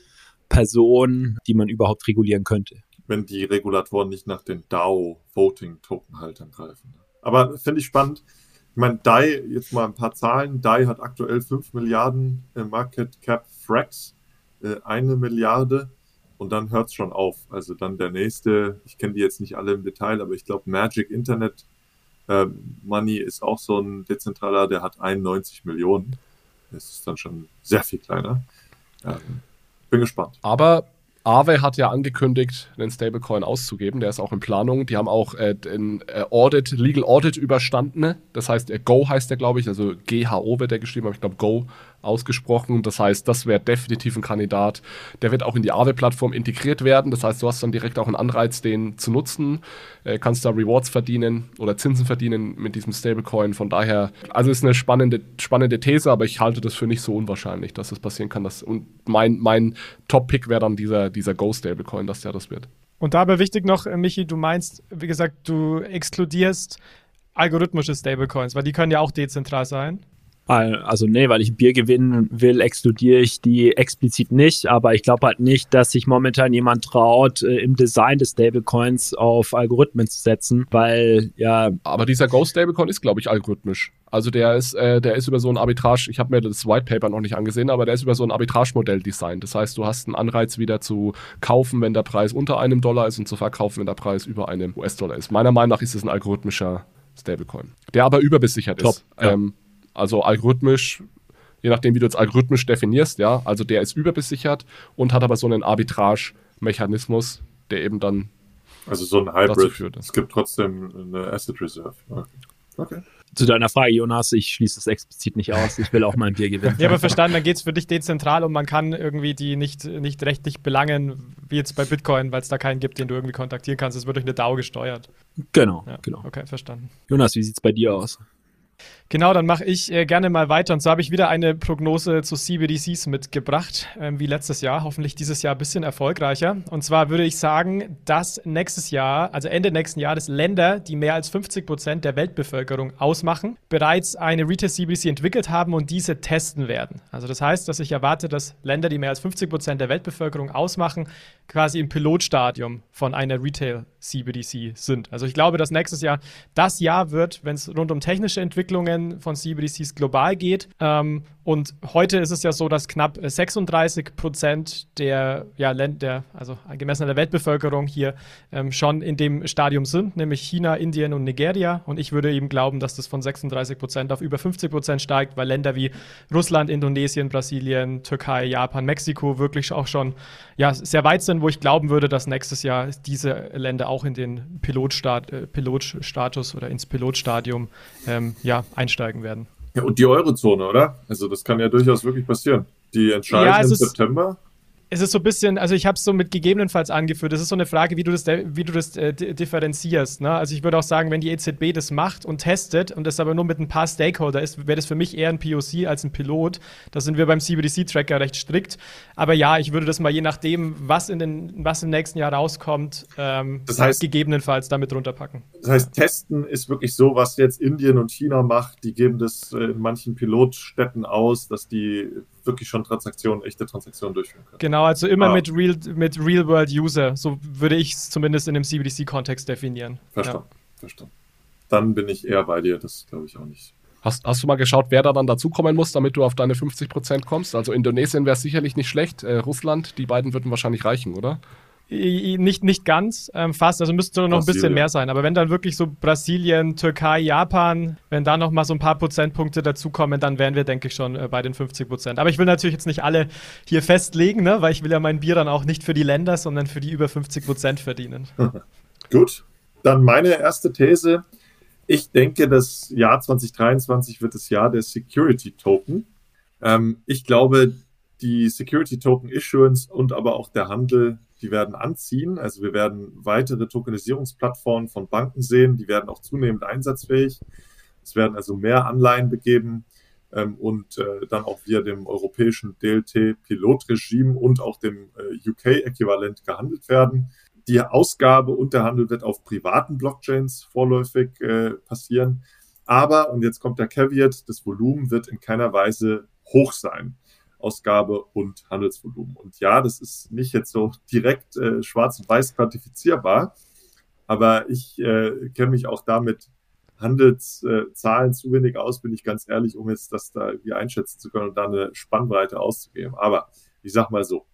Person, die man überhaupt regulieren könnte. Wenn die Regulatoren nicht nach den DAO-Voting-Token-Haltern greifen. Aber finde ich spannend. Ich meine, DAI, jetzt mal ein paar Zahlen. DAI hat aktuell 5 Milliarden äh, Market Cap Frax, äh, eine Milliarde und dann hört es schon auf. Also dann der nächste, ich kenne die jetzt nicht alle im Detail, aber ich glaube Magic Internet Äh, Money ist auch so ein dezentraler, der hat 91 Millionen. Das ist dann schon sehr viel kleiner. Ähm, bin gespannt. Aber Aave hat ja angekündigt, einen Stablecoin auszugeben. Der ist auch in Planung. Die haben auch äh, den äh, Audit, Legal Audit überstanden. Das heißt, äh, Go heißt der, glaube ich. Also GHO wird der geschrieben, aber ich glaube Go ausgesprochen. Das heißt, das wäre definitiv ein Kandidat. Der wird auch in die Aave-Plattform integriert werden. Das heißt, du hast dann direkt auch einen Anreiz, den zu nutzen. Äh, kannst da Rewards verdienen oder Zinsen verdienen mit diesem Stablecoin. Von daher, also ist eine spannende, spannende These, aber ich halte das für nicht so unwahrscheinlich, dass das passieren kann. Dass, und mein, mein Top-Pick wäre dann dieser, dieser Go-Stablecoin, dass der das wird. Und dabei wichtig noch, äh, Michi, du meinst, wie gesagt, du exkludierst algorithmische Stablecoins, weil die können ja auch dezentral sein. Also nee, weil ich ein Bier gewinnen will, exkludiere ich die explizit nicht, aber ich glaube halt nicht, dass sich momentan jemand traut, äh, im Design des Stablecoins auf Algorithmen zu setzen, weil ja. Aber dieser Ghost Stablecoin ist, glaube ich, algorithmisch. Also der ist, äh, der ist über so ein Arbitrage, ich habe mir das White Paper noch nicht angesehen, aber der ist über so ein Arbitrage-Modell designt. Das heißt, du hast einen Anreiz wieder zu kaufen, wenn der Preis unter einem Dollar ist und zu verkaufen, wenn der Preis über einem US-Dollar ist. Meiner Meinung nach ist es ein algorithmischer Stablecoin, der aber überbesichert Top, ist. Ja. Ähm, also algorithmisch, je nachdem, wie du jetzt algorithmisch definierst, ja, also der ist überbesichert und hat aber so einen Arbitrage-Mechanismus, der eben dann also so ein Hybrid. Führt. Es gibt trotzdem eine Asset Reserve. Okay. okay. Zu deiner Frage, Jonas, ich schließe es explizit nicht aus. Ich will auch mein Bier gewinnen. Ja, aber verstanden, dann geht es für dich dezentral und man kann irgendwie die nicht, nicht rechtlich belangen, wie jetzt bei Bitcoin, weil es da keinen gibt, den du irgendwie kontaktieren kannst. Es wird durch eine DAO gesteuert. Genau, ja, genau. Okay, verstanden. Jonas, wie sieht es bei dir aus? Genau, dann mache ich äh, gerne mal weiter. Und so habe ich wieder eine Prognose zu CBDCs mitgebracht, ähm, wie letztes Jahr. Hoffentlich dieses Jahr ein bisschen erfolgreicher. Und zwar würde ich sagen, dass nächstes Jahr, also Ende nächsten Jahres, Länder, die mehr als 50 Prozent der Weltbevölkerung ausmachen, bereits eine Retail-CBDC entwickelt haben und diese testen werden. Also das heißt, dass ich erwarte, dass Länder, die mehr als 50 Prozent der Weltbevölkerung ausmachen, quasi im Pilotstadium von einer Retail-CBDC sind. Also ich glaube, dass nächstes Jahr das Jahr wird, wenn es rund um technische Entwicklungen von CBDCs global geht. Ähm, und heute ist es ja so, dass knapp 36 Prozent der, ja, der, also gemessen an der Weltbevölkerung hier ähm, schon in dem Stadium sind, nämlich China, Indien und Nigeria. Und ich würde eben glauben, dass das von 36 Prozent auf über 50 Prozent steigt, weil Länder wie Russland, Indonesien, Brasilien, Türkei, Japan, Mexiko wirklich auch schon ja, sehr weit sind, wo ich glauben würde, dass nächstes Jahr diese Länder auch in den Pilotstart, äh, Pilotstatus oder ins Pilotstadium ähm, ja, einsteigen werden. Ja, und die Eurozone, oder? Also das kann ja durchaus wirklich passieren. Die entscheiden ja, im September es ist so ein bisschen, also ich habe es so mit gegebenenfalls angeführt. Das ist so eine Frage, wie du das, wie du das äh, differenzierst. Ne? Also ich würde auch sagen, wenn die EZB das macht und testet und das aber nur mit ein paar Stakeholder ist, wäre das für mich eher ein POC als ein Pilot. Da sind wir beim CBDC-Tracker recht strikt. Aber ja, ich würde das mal je nachdem, was, in den, was im nächsten Jahr rauskommt, ähm, das heißt, gegebenenfalls damit runterpacken. Das heißt, testen ist wirklich so, was jetzt Indien und China macht. Die geben das äh, in manchen Pilotstädten aus, dass die wirklich schon Transaktionen, echte Transaktionen durchführen können. Genau, also immer ah. mit Real, mit Real World User. So würde ich es zumindest in dem CBDC-Kontext definieren. Verstanden, ja. verstanden. Dann bin ich eher bei dir, das glaube ich auch nicht. Hast, hast du mal geschaut, wer da dann dazukommen muss, damit du auf deine 50% kommst? Also Indonesien wäre sicherlich nicht schlecht, äh, Russland, die beiden würden wahrscheinlich reichen, oder? Nicht, nicht ganz, ähm, fast, also müsste noch ein bisschen mehr sein. Aber wenn dann wirklich so Brasilien, Türkei, Japan, wenn da noch mal so ein paar Prozentpunkte dazukommen, dann wären wir, denke ich, schon äh, bei den 50 Prozent. Aber ich will natürlich jetzt nicht alle hier festlegen, ne? weil ich will ja mein Bier dann auch nicht für die Länder, sondern für die über 50 Prozent verdienen. Gut, dann meine erste These. Ich denke, das Jahr 2023 wird das Jahr der Security Token. Ähm, ich glaube, die Security Token Issuance und aber auch der Handel die werden anziehen. Also wir werden weitere Tokenisierungsplattformen von Banken sehen, die werden auch zunehmend einsatzfähig. Es werden also mehr Anleihen begeben ähm, und äh, dann auch via dem europäischen DLT-Pilotregime und auch dem äh, UK-Äquivalent gehandelt werden. Die Ausgabe und der Handel wird auf privaten Blockchains vorläufig äh, passieren. Aber, und jetzt kommt der Caveat, das Volumen wird in keiner Weise hoch sein. Ausgabe und Handelsvolumen. Und ja, das ist nicht jetzt so direkt äh, schwarz und weiß quantifizierbar, aber ich äh, kenne mich auch damit Handelszahlen äh, zu wenig aus, bin ich ganz ehrlich, um jetzt das da irgendwie einschätzen zu können und da eine Spannbreite auszugeben. Aber ich sag mal so,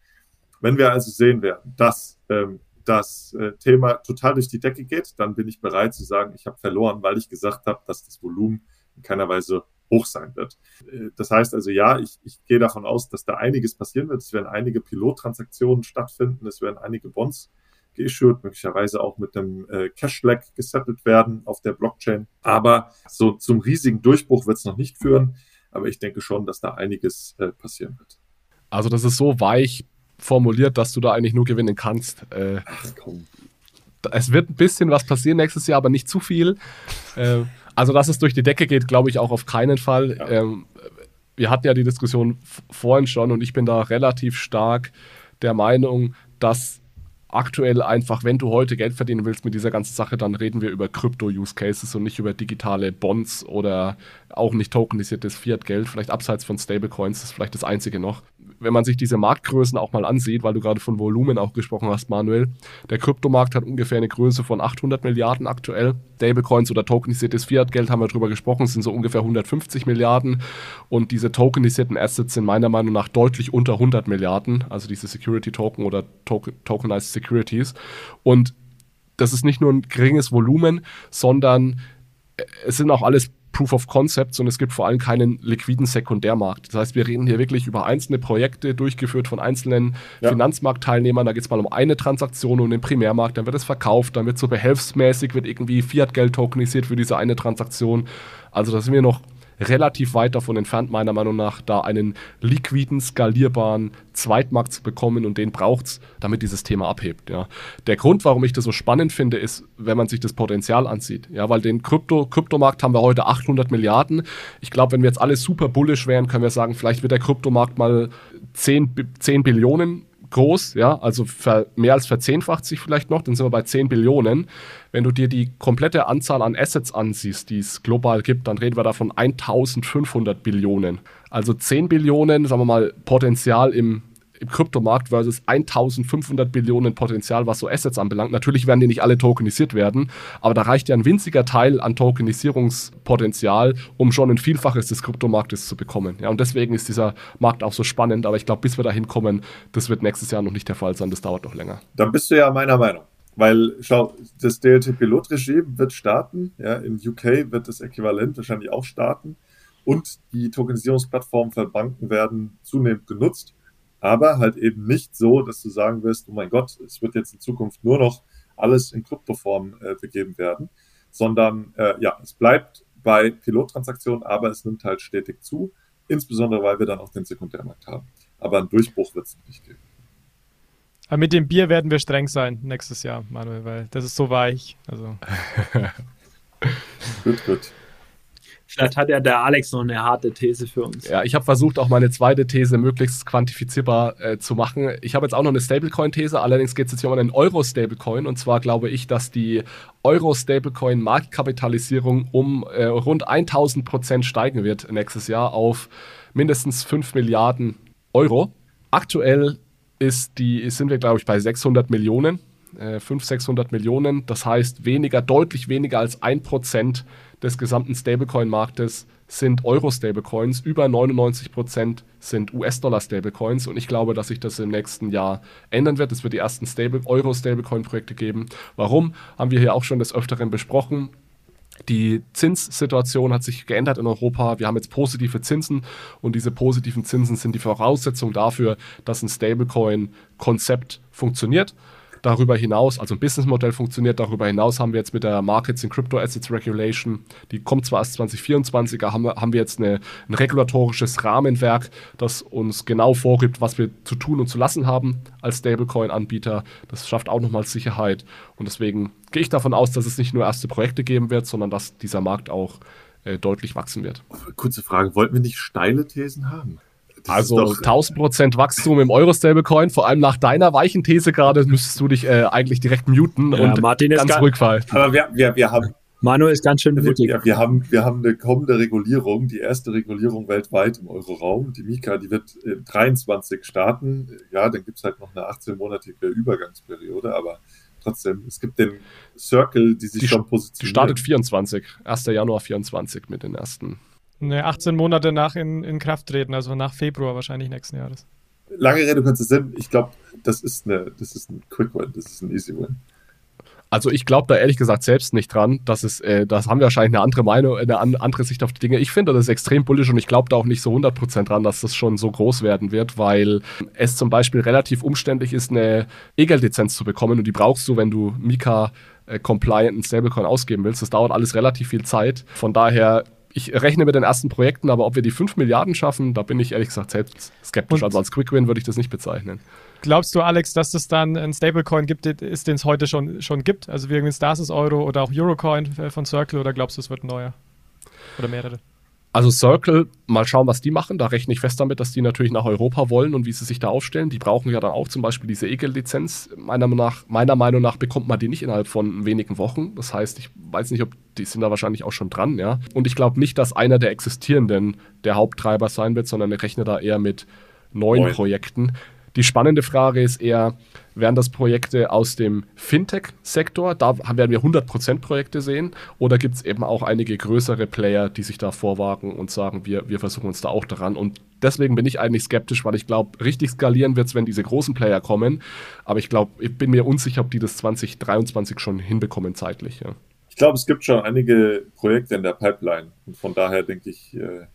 wenn wir also sehen werden, dass ähm, das äh, Thema total durch die Decke geht, dann bin ich bereit zu sagen, ich habe verloren, weil ich gesagt habe, dass das Volumen in keiner Weise hoch sein wird. Äh, das heißt also, ja, ich, ich gehe davon aus, dass da einiges passieren wird. Es werden einige Pilottransaktionen stattfinden, es werden einige Bonds geissued, möglicherweise auch mit einem äh, Cash-Lag gesettelt werden auf der Blockchain. Aber so zum riesigen Durchbruch wird es noch nicht führen. Aber ich denke schon, dass da einiges äh, passieren wird. Also das ist so weich formuliert, dass du da eigentlich nur gewinnen kannst. Äh, Ach komm. Es wird ein bisschen was passieren nächstes Jahr, aber nicht zu viel. Also, dass es durch die Decke geht, glaube ich auch auf keinen Fall. Ja. Ähm, wir hatten ja die Diskussion vorhin schon und ich bin da relativ stark der Meinung, dass aktuell einfach, wenn du heute Geld verdienen willst mit dieser ganzen Sache, dann reden wir über Krypto-Use-Cases und nicht über digitale Bonds oder auch nicht tokenisiertes Fiat-Geld, vielleicht abseits von Stablecoins, das ist vielleicht das einzige noch wenn man sich diese Marktgrößen auch mal ansieht, weil du gerade von Volumen auch gesprochen hast, Manuel, der Kryptomarkt hat ungefähr eine Größe von 800 Milliarden aktuell. Stablecoins oder tokenisiertes Fiat-Geld haben wir drüber gesprochen, sind so ungefähr 150 Milliarden. Und diese tokenisierten Assets sind meiner Meinung nach deutlich unter 100 Milliarden, also diese Security-Token oder Tokenized Securities. Und das ist nicht nur ein geringes Volumen, sondern es sind auch alles Proof of Concepts und es gibt vor allem keinen liquiden Sekundärmarkt. Das heißt, wir reden hier wirklich über einzelne Projekte, durchgeführt von einzelnen ja. Finanzmarktteilnehmern. Da geht es mal um eine Transaktion und den Primärmarkt, dann wird es verkauft, dann wird so behelfsmäßig, wird irgendwie Fiat-Geld tokenisiert für diese eine Transaktion. Also da sind wir noch relativ weit davon entfernt, meiner Meinung nach, da einen liquiden, skalierbaren Zweitmarkt zu bekommen und den braucht es, damit dieses Thema abhebt. Ja. Der Grund, warum ich das so spannend finde, ist, wenn man sich das Potenzial ansieht. Ja, weil den Krypto, Kryptomarkt haben wir heute 800 Milliarden. Ich glaube, wenn wir jetzt alle super bullish wären, können wir sagen, vielleicht wird der Kryptomarkt mal 10, 10 Billionen groß, ja, also mehr als verzehnfacht sich vielleicht noch, dann sind wir bei 10 Billionen. Wenn du dir die komplette Anzahl an Assets ansiehst, die es global gibt, dann reden wir davon 1500 Billionen. Also 10 Billionen, sagen wir mal, Potenzial im im Kryptomarkt versus 1500 Billionen Potenzial, was so Assets anbelangt. Natürlich werden die nicht alle tokenisiert werden, aber da reicht ja ein winziger Teil an Tokenisierungspotenzial, um schon ein Vielfaches des Kryptomarktes zu bekommen. Ja, und deswegen ist dieser Markt auch so spannend, aber ich glaube, bis wir dahin kommen, das wird nächstes Jahr noch nicht der Fall sein, das dauert noch länger. Dann bist du ja meiner Meinung. Weil, schau, das DLT-Pilotregime wird starten, ja, in UK wird das Äquivalent wahrscheinlich auch starten und die Tokenisierungsplattformen für Banken werden zunehmend genutzt aber halt eben nicht so, dass du sagen wirst, oh mein Gott, es wird jetzt in Zukunft nur noch alles in Kryptoform äh, begeben werden, sondern äh, ja, es bleibt bei Pilottransaktionen, aber es nimmt halt stetig zu, insbesondere weil wir dann auch den Sekundärmarkt haben. Aber einen Durchbruch wird es nicht geben. Aber mit dem Bier werden wir streng sein nächstes Jahr, Manuel, weil das ist so weich. Also. gut, gut. Vielleicht hat ja der Alex noch eine harte These für uns. Ja, ich habe versucht, auch meine zweite These möglichst quantifizierbar äh, zu machen. Ich habe jetzt auch noch eine Stablecoin-These, allerdings geht es jetzt hier um einen Euro-Stablecoin. Und zwar glaube ich, dass die Euro-Stablecoin-Marktkapitalisierung um äh, rund 1000 Prozent steigen wird nächstes Jahr auf mindestens 5 Milliarden Euro. Aktuell ist die, sind wir, glaube ich, bei 600 Millionen, äh, 500, 600 Millionen. Das heißt, weniger, deutlich weniger als 1 Prozent des gesamten Stablecoin-Marktes sind Euro-Stablecoins, über 99% sind US-Dollar-Stablecoins und ich glaube, dass sich das im nächsten Jahr ändern wird. Es wird die ersten Euro-Stablecoin-Projekte geben. Warum? Haben wir hier auch schon des Öfteren besprochen. Die Zinssituation hat sich geändert in Europa. Wir haben jetzt positive Zinsen und diese positiven Zinsen sind die Voraussetzung dafür, dass ein Stablecoin-Konzept funktioniert. Darüber hinaus, also ein Businessmodell funktioniert, darüber hinaus haben wir jetzt mit der Markets in Crypto Assets Regulation, die kommt zwar erst 2024, aber haben wir, haben wir jetzt eine, ein regulatorisches Rahmenwerk, das uns genau vorgibt, was wir zu tun und zu lassen haben als Stablecoin-Anbieter. Das schafft auch nochmal Sicherheit und deswegen gehe ich davon aus, dass es nicht nur erste Projekte geben wird, sondern dass dieser Markt auch äh, deutlich wachsen wird. Kurze Frage, wollten wir nicht steile Thesen haben? Also 1000% Wachstum im Euro-Stablecoin, vor allem nach deiner weichen These gerade, müsstest du dich äh, eigentlich direkt muten ja, und Martin ganz ruhig fallen. Aber wir, wir, wir haben. Manu ist ganz schön mutig. Wir, wir, haben, wir haben eine kommende Regulierung, die erste Regulierung weltweit im Euroraum. Die Mika, die wird in 23 starten. Ja, dann gibt es halt noch eine 18-monatige Übergangsperiode, aber trotzdem, es gibt den Circle, die sich die schon positioniert. Die startet 24, 1. Januar 24 mit den ersten Ne, 18 Monate nach in, in Kraft treten, also nach Februar wahrscheinlich nächsten Jahres. lange Rede, kurzer Sinn. Ich glaube, das ist eine, das ist ein Quick Win, das ist ein Easy Win. Also ich glaube da ehrlich gesagt selbst nicht dran. Das ist, äh, das haben wir wahrscheinlich eine andere Meinung, eine andere Sicht auf die Dinge. Ich finde das ist extrem bullisch und ich glaube da auch nicht so 100% dran, dass das schon so groß werden wird, weil es zum Beispiel relativ umständlich ist, eine E-Geld-Lizenz zu bekommen und die brauchst du, wenn du Mika äh, compliant einen Stablecoin ausgeben willst. Das dauert alles relativ viel Zeit. Von daher ich rechne mit den ersten Projekten, aber ob wir die 5 Milliarden schaffen, da bin ich ehrlich gesagt selbst skeptisch. Und also als Quick Win würde ich das nicht bezeichnen. Glaubst du, Alex, dass es dann einen Stablecoin gibt, ist, den es heute schon, schon gibt? Also wie irgendwie Stasis Euro oder auch Eurocoin von Circle oder glaubst du, es wird ein neuer? Oder mehrere? Also Circle, mal schauen, was die machen. Da rechne ich fest damit, dass die natürlich nach Europa wollen und wie sie sich da aufstellen. Die brauchen ja dann auch zum Beispiel diese EGL-Lizenz. Meiner, meiner Meinung nach bekommt man die nicht innerhalb von wenigen Wochen. Das heißt, ich weiß nicht, ob die sind da wahrscheinlich auch schon dran, ja. Und ich glaube nicht, dass einer der existierenden der Haupttreiber sein wird, sondern ich rechne da eher mit neuen Moin. Projekten. Die spannende Frage ist eher, werden das Projekte aus dem Fintech-Sektor? Da werden wir 100% Projekte sehen. Oder gibt es eben auch einige größere Player, die sich da vorwagen und sagen, wir, wir versuchen uns da auch daran. Und deswegen bin ich eigentlich skeptisch, weil ich glaube, richtig skalieren wird es, wenn diese großen Player kommen. Aber ich glaube, ich bin mir unsicher, ob die das 2023 schon hinbekommen zeitlich. Ja. Ich glaube, es gibt schon einige Projekte in der Pipeline. Und von daher denke ich, äh,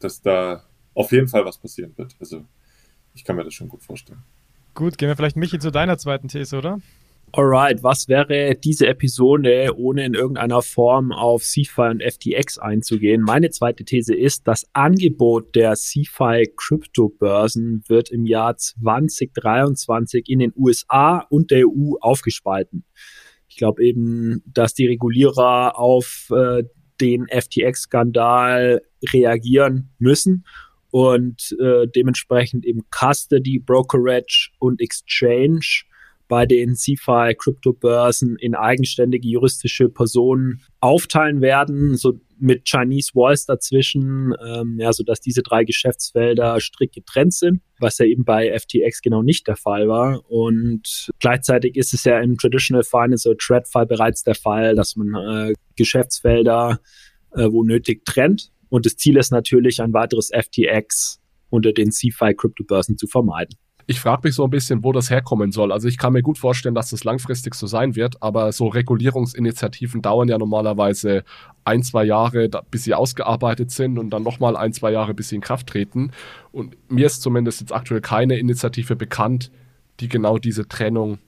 dass da auf jeden Fall was passieren wird. Also ich kann mir das schon gut vorstellen. Gut, gehen wir vielleicht, Michi, zu deiner zweiten These, oder? Alright, was wäre diese Episode, ohne in irgendeiner Form auf CFI und FTX einzugehen? Meine zweite These ist, das Angebot der CFI Kryptobörsen wird im Jahr 2023 in den USA und der EU aufgespalten. Ich glaube eben, dass die Regulierer auf äh, den FTX-Skandal reagieren müssen und äh, dementsprechend eben Custody, Brokerage und Exchange bei den CFI Kryptobörsen in eigenständige juristische Personen aufteilen werden, so mit Chinese Walls dazwischen, ähm, ja, so dass diese drei Geschäftsfelder strikt getrennt sind, was ja eben bei FTX genau nicht der Fall war. Und gleichzeitig ist es ja im Traditional Finance oder TradFi bereits der Fall, dass man äh, Geschäftsfelder äh, wo nötig trennt und das Ziel ist natürlich, ein weiteres FTX unter den CFI-Kryptobörsen zu vermeiden. Ich frage mich so ein bisschen, wo das herkommen soll. Also ich kann mir gut vorstellen, dass das langfristig so sein wird, aber so Regulierungsinitiativen dauern ja normalerweise ein, zwei Jahre, bis sie ausgearbeitet sind und dann nochmal ein, zwei Jahre, bis sie in Kraft treten. Und mir ist zumindest jetzt aktuell keine Initiative bekannt, die genau diese Trennung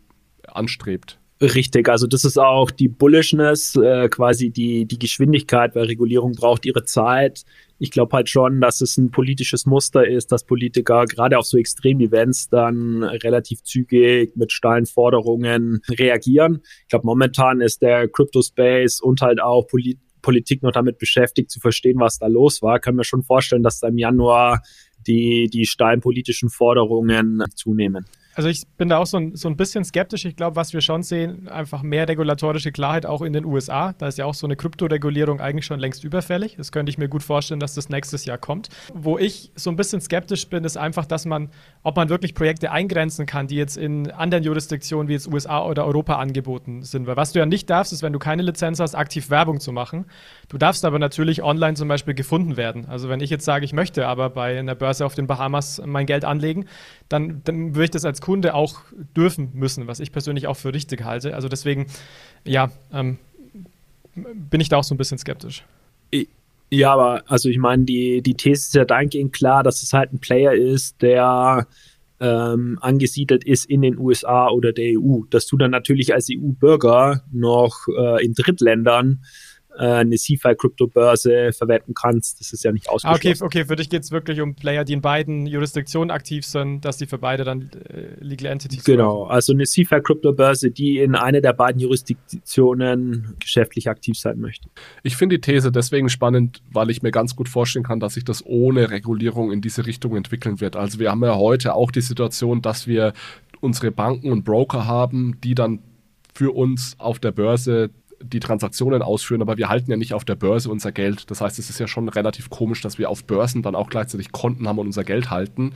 anstrebt. Richtig, also das ist auch die Bullishness, äh, quasi die, die Geschwindigkeit, weil Regulierung braucht ihre Zeit. Ich glaube halt schon, dass es ein politisches Muster ist, dass Politiker gerade auf so Extremevents dann relativ zügig mit steilen Forderungen reagieren. Ich glaube, momentan ist der Crypto-Space und halt auch Polit Politik noch damit beschäftigt, zu verstehen, was da los war. Kann mir schon vorstellen, dass da im Januar die, die steilen politischen Forderungen zunehmen. Also ich bin da auch so ein, so ein bisschen skeptisch. Ich glaube, was wir schon sehen, einfach mehr regulatorische Klarheit auch in den USA. Da ist ja auch so eine Kryptoregulierung eigentlich schon längst überfällig. Das könnte ich mir gut vorstellen, dass das nächstes Jahr kommt. Wo ich so ein bisschen skeptisch bin, ist einfach, dass man, ob man wirklich Projekte eingrenzen kann, die jetzt in anderen Jurisdiktionen wie jetzt USA oder Europa angeboten sind. Weil was du ja nicht darfst, ist, wenn du keine Lizenz hast, aktiv Werbung zu machen. Du darfst aber natürlich online zum Beispiel gefunden werden. Also wenn ich jetzt sage, ich möchte aber bei einer Börse auf den Bahamas mein Geld anlegen, dann, dann würde ich das als Kunde auch dürfen müssen, was ich persönlich auch für richtig halte. Also deswegen, ja, ähm, bin ich da auch so ein bisschen skeptisch. Ja, aber also ich meine, die, die These ist ja dahingehend klar, dass es halt ein Player ist, der ähm, angesiedelt ist in den USA oder der EU. Dass du dann natürlich als EU-Bürger noch äh, in Drittländern eine CFI-Kryptobörse verwenden kannst. Das ist ja nicht ausgeschlossen. Ah, okay, okay, für dich geht es wirklich um Player, die in beiden Jurisdiktionen aktiv sind, dass die für beide dann äh, Legal Entities sind. Genau, also eine CFI-Kryptobörse, die in einer der beiden Jurisdiktionen geschäftlich aktiv sein möchte. Ich finde die These deswegen spannend, weil ich mir ganz gut vorstellen kann, dass sich das ohne Regulierung in diese Richtung entwickeln wird. Also wir haben ja heute auch die Situation, dass wir unsere Banken und Broker haben, die dann für uns auf der Börse die Transaktionen ausführen, aber wir halten ja nicht auf der Börse unser Geld. Das heißt, es ist ja schon relativ komisch, dass wir auf Börsen dann auch gleichzeitig Konten haben und unser Geld halten.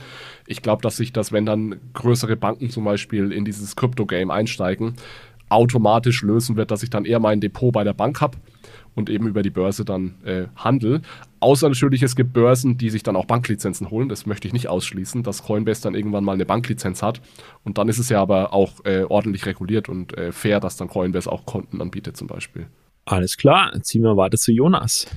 Ich glaube, dass sich das, wenn dann größere Banken zum Beispiel in dieses Crypto-Game einsteigen, automatisch lösen wird, dass ich dann eher mein Depot bei der Bank habe und eben über die Börse dann äh, handel. Außer natürlich, es gibt Börsen, die sich dann auch Banklizenzen holen. Das möchte ich nicht ausschließen, dass Coinbase dann irgendwann mal eine Banklizenz hat. Und dann ist es ja aber auch äh, ordentlich reguliert und äh, fair, dass dann Coinbase auch Konten anbietet zum Beispiel. Alles klar, ziehen wir weiter zu Jonas.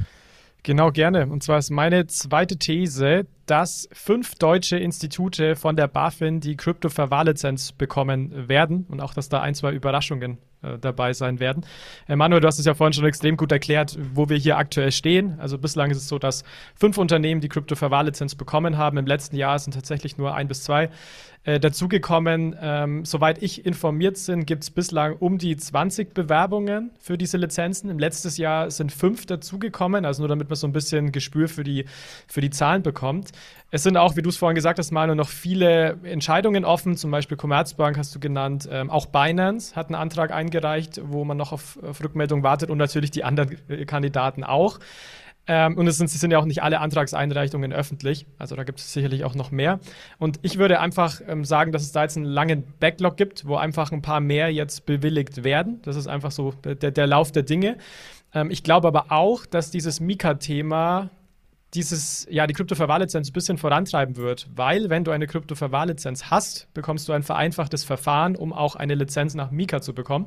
Genau, gerne. Und zwar ist meine zweite These, dass fünf deutsche Institute von der BaFin die Krypto-Verwahrlizenz bekommen werden und auch, dass da ein, zwei Überraschungen äh, dabei sein werden. Manuel, du hast es ja vorhin schon extrem gut erklärt, wo wir hier aktuell stehen. Also bislang ist es so, dass fünf Unternehmen die Krypto-Verwahrlizenz bekommen haben. Im letzten Jahr sind tatsächlich nur ein bis zwei äh, dazugekommen. Ähm, soweit ich informiert bin, gibt es bislang um die 20 Bewerbungen für diese Lizenzen. Im letzten Jahr sind fünf dazugekommen, also nur damit man so ein bisschen Gespür für die, für die Zahlen bekommt. Es sind auch, wie du es vorhin gesagt hast, Manu, noch viele Entscheidungen offen. Zum Beispiel Commerzbank hast du genannt. Ähm, auch Binance hat einen Antrag eingereicht, wo man noch auf, auf Rückmeldung wartet und natürlich die anderen äh, Kandidaten auch. Ähm, und es sind, es sind ja auch nicht alle Antragseinreichungen öffentlich. Also da gibt es sicherlich auch noch mehr. Und ich würde einfach ähm, sagen, dass es da jetzt einen langen Backlog gibt, wo einfach ein paar mehr jetzt bewilligt werden. Das ist einfach so der, der Lauf der Dinge. Ähm, ich glaube aber auch, dass dieses Mika-Thema dieses, ja, die Krypto-Verwahrlizenz ein bisschen vorantreiben wird, weil wenn du eine Krypto-Verwahrlizenz hast, bekommst du ein vereinfachtes Verfahren, um auch eine Lizenz nach Mika zu bekommen,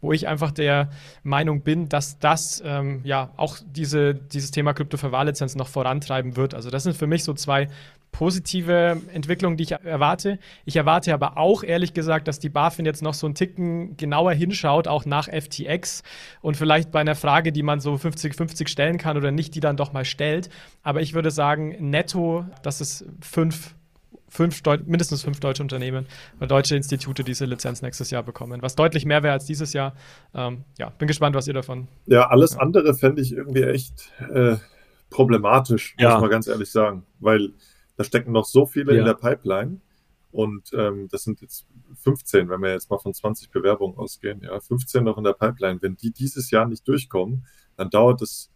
wo ich einfach der Meinung bin, dass das ähm, ja auch diese, dieses Thema Krypto-Verwahrlizenz noch vorantreiben wird. Also das sind für mich so zwei positive Entwicklung, die ich erwarte. Ich erwarte aber auch, ehrlich gesagt, dass die BaFin jetzt noch so einen Ticken genauer hinschaut, auch nach FTX und vielleicht bei einer Frage, die man so 50-50 stellen kann oder nicht, die dann doch mal stellt. Aber ich würde sagen, netto, dass es fünf fünf mindestens fünf deutsche Unternehmen oder deutsche Institute diese Lizenz nächstes Jahr bekommen, was deutlich mehr wäre als dieses Jahr. Ähm, ja, bin gespannt, was ihr davon. Ja, alles ja. andere fände ich irgendwie echt äh, problematisch, ja. muss man ganz ehrlich sagen, weil da stecken noch so viele ja. in der Pipeline. Und ähm, das sind jetzt 15, wenn wir jetzt mal von 20 Bewerbungen ausgehen, ja, 15 noch in der Pipeline. Wenn die dieses Jahr nicht durchkommen, dann dauert es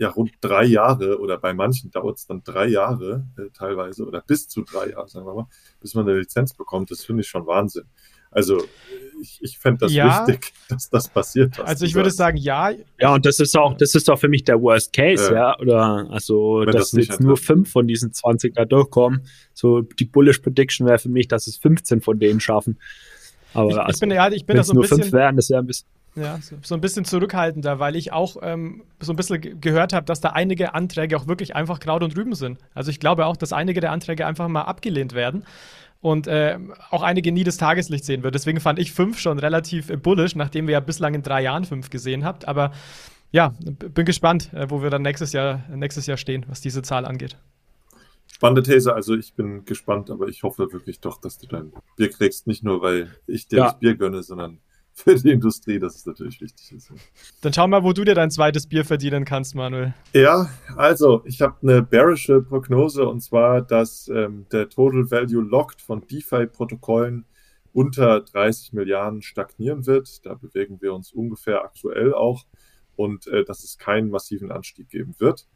ja rund drei Jahre oder bei manchen dauert es dann drei Jahre äh, teilweise oder bis zu drei Jahre, sagen wir mal, bis man eine Lizenz bekommt. Das finde ich schon Wahnsinn. Also ich, ich fände das ja. wichtig, dass das passiert. Also ich würde sagen, ja. Ja, und das ist auch, das ist auch für mich der Worst Case, ja. ja? Oder also, dass das jetzt nur fünf von diesen 20 da durchkommen. So die Bullish Prediction wäre für mich, dass es 15 von denen schaffen. Aber ich, also, ich bin ja, ich bin da so ein nur bisschen. Fünf wären, das wäre ein bisschen. Ja, so, so, ein bisschen zurückhaltender, weil ich auch ähm, so ein bisschen gehört habe, dass da einige Anträge auch wirklich einfach Kraut und Rüben sind. Also ich glaube auch, dass einige der Anträge einfach mal abgelehnt werden und äh, auch einige nie das Tageslicht sehen wird. Deswegen fand ich fünf schon relativ äh, bullish, nachdem wir ja bislang in drei Jahren fünf gesehen habt. Aber ja, bin gespannt, äh, wo wir dann nächstes Jahr, nächstes Jahr stehen, was diese Zahl angeht. Spannende These, also ich bin gespannt, aber ich hoffe wirklich doch, dass du dein Bier kriegst, nicht nur weil ich dir ja. das Bier gönne, sondern für die Industrie, dass es natürlich wichtig ist. Dann schau mal, wo du dir dein zweites Bier verdienen kannst, Manuel. Ja, also ich habe eine bearische Prognose und zwar, dass ähm, der Total Value Locked von DeFi-Protokollen unter 30 Milliarden stagnieren wird. Da bewegen wir uns ungefähr aktuell auch und äh, dass es keinen massiven Anstieg geben wird.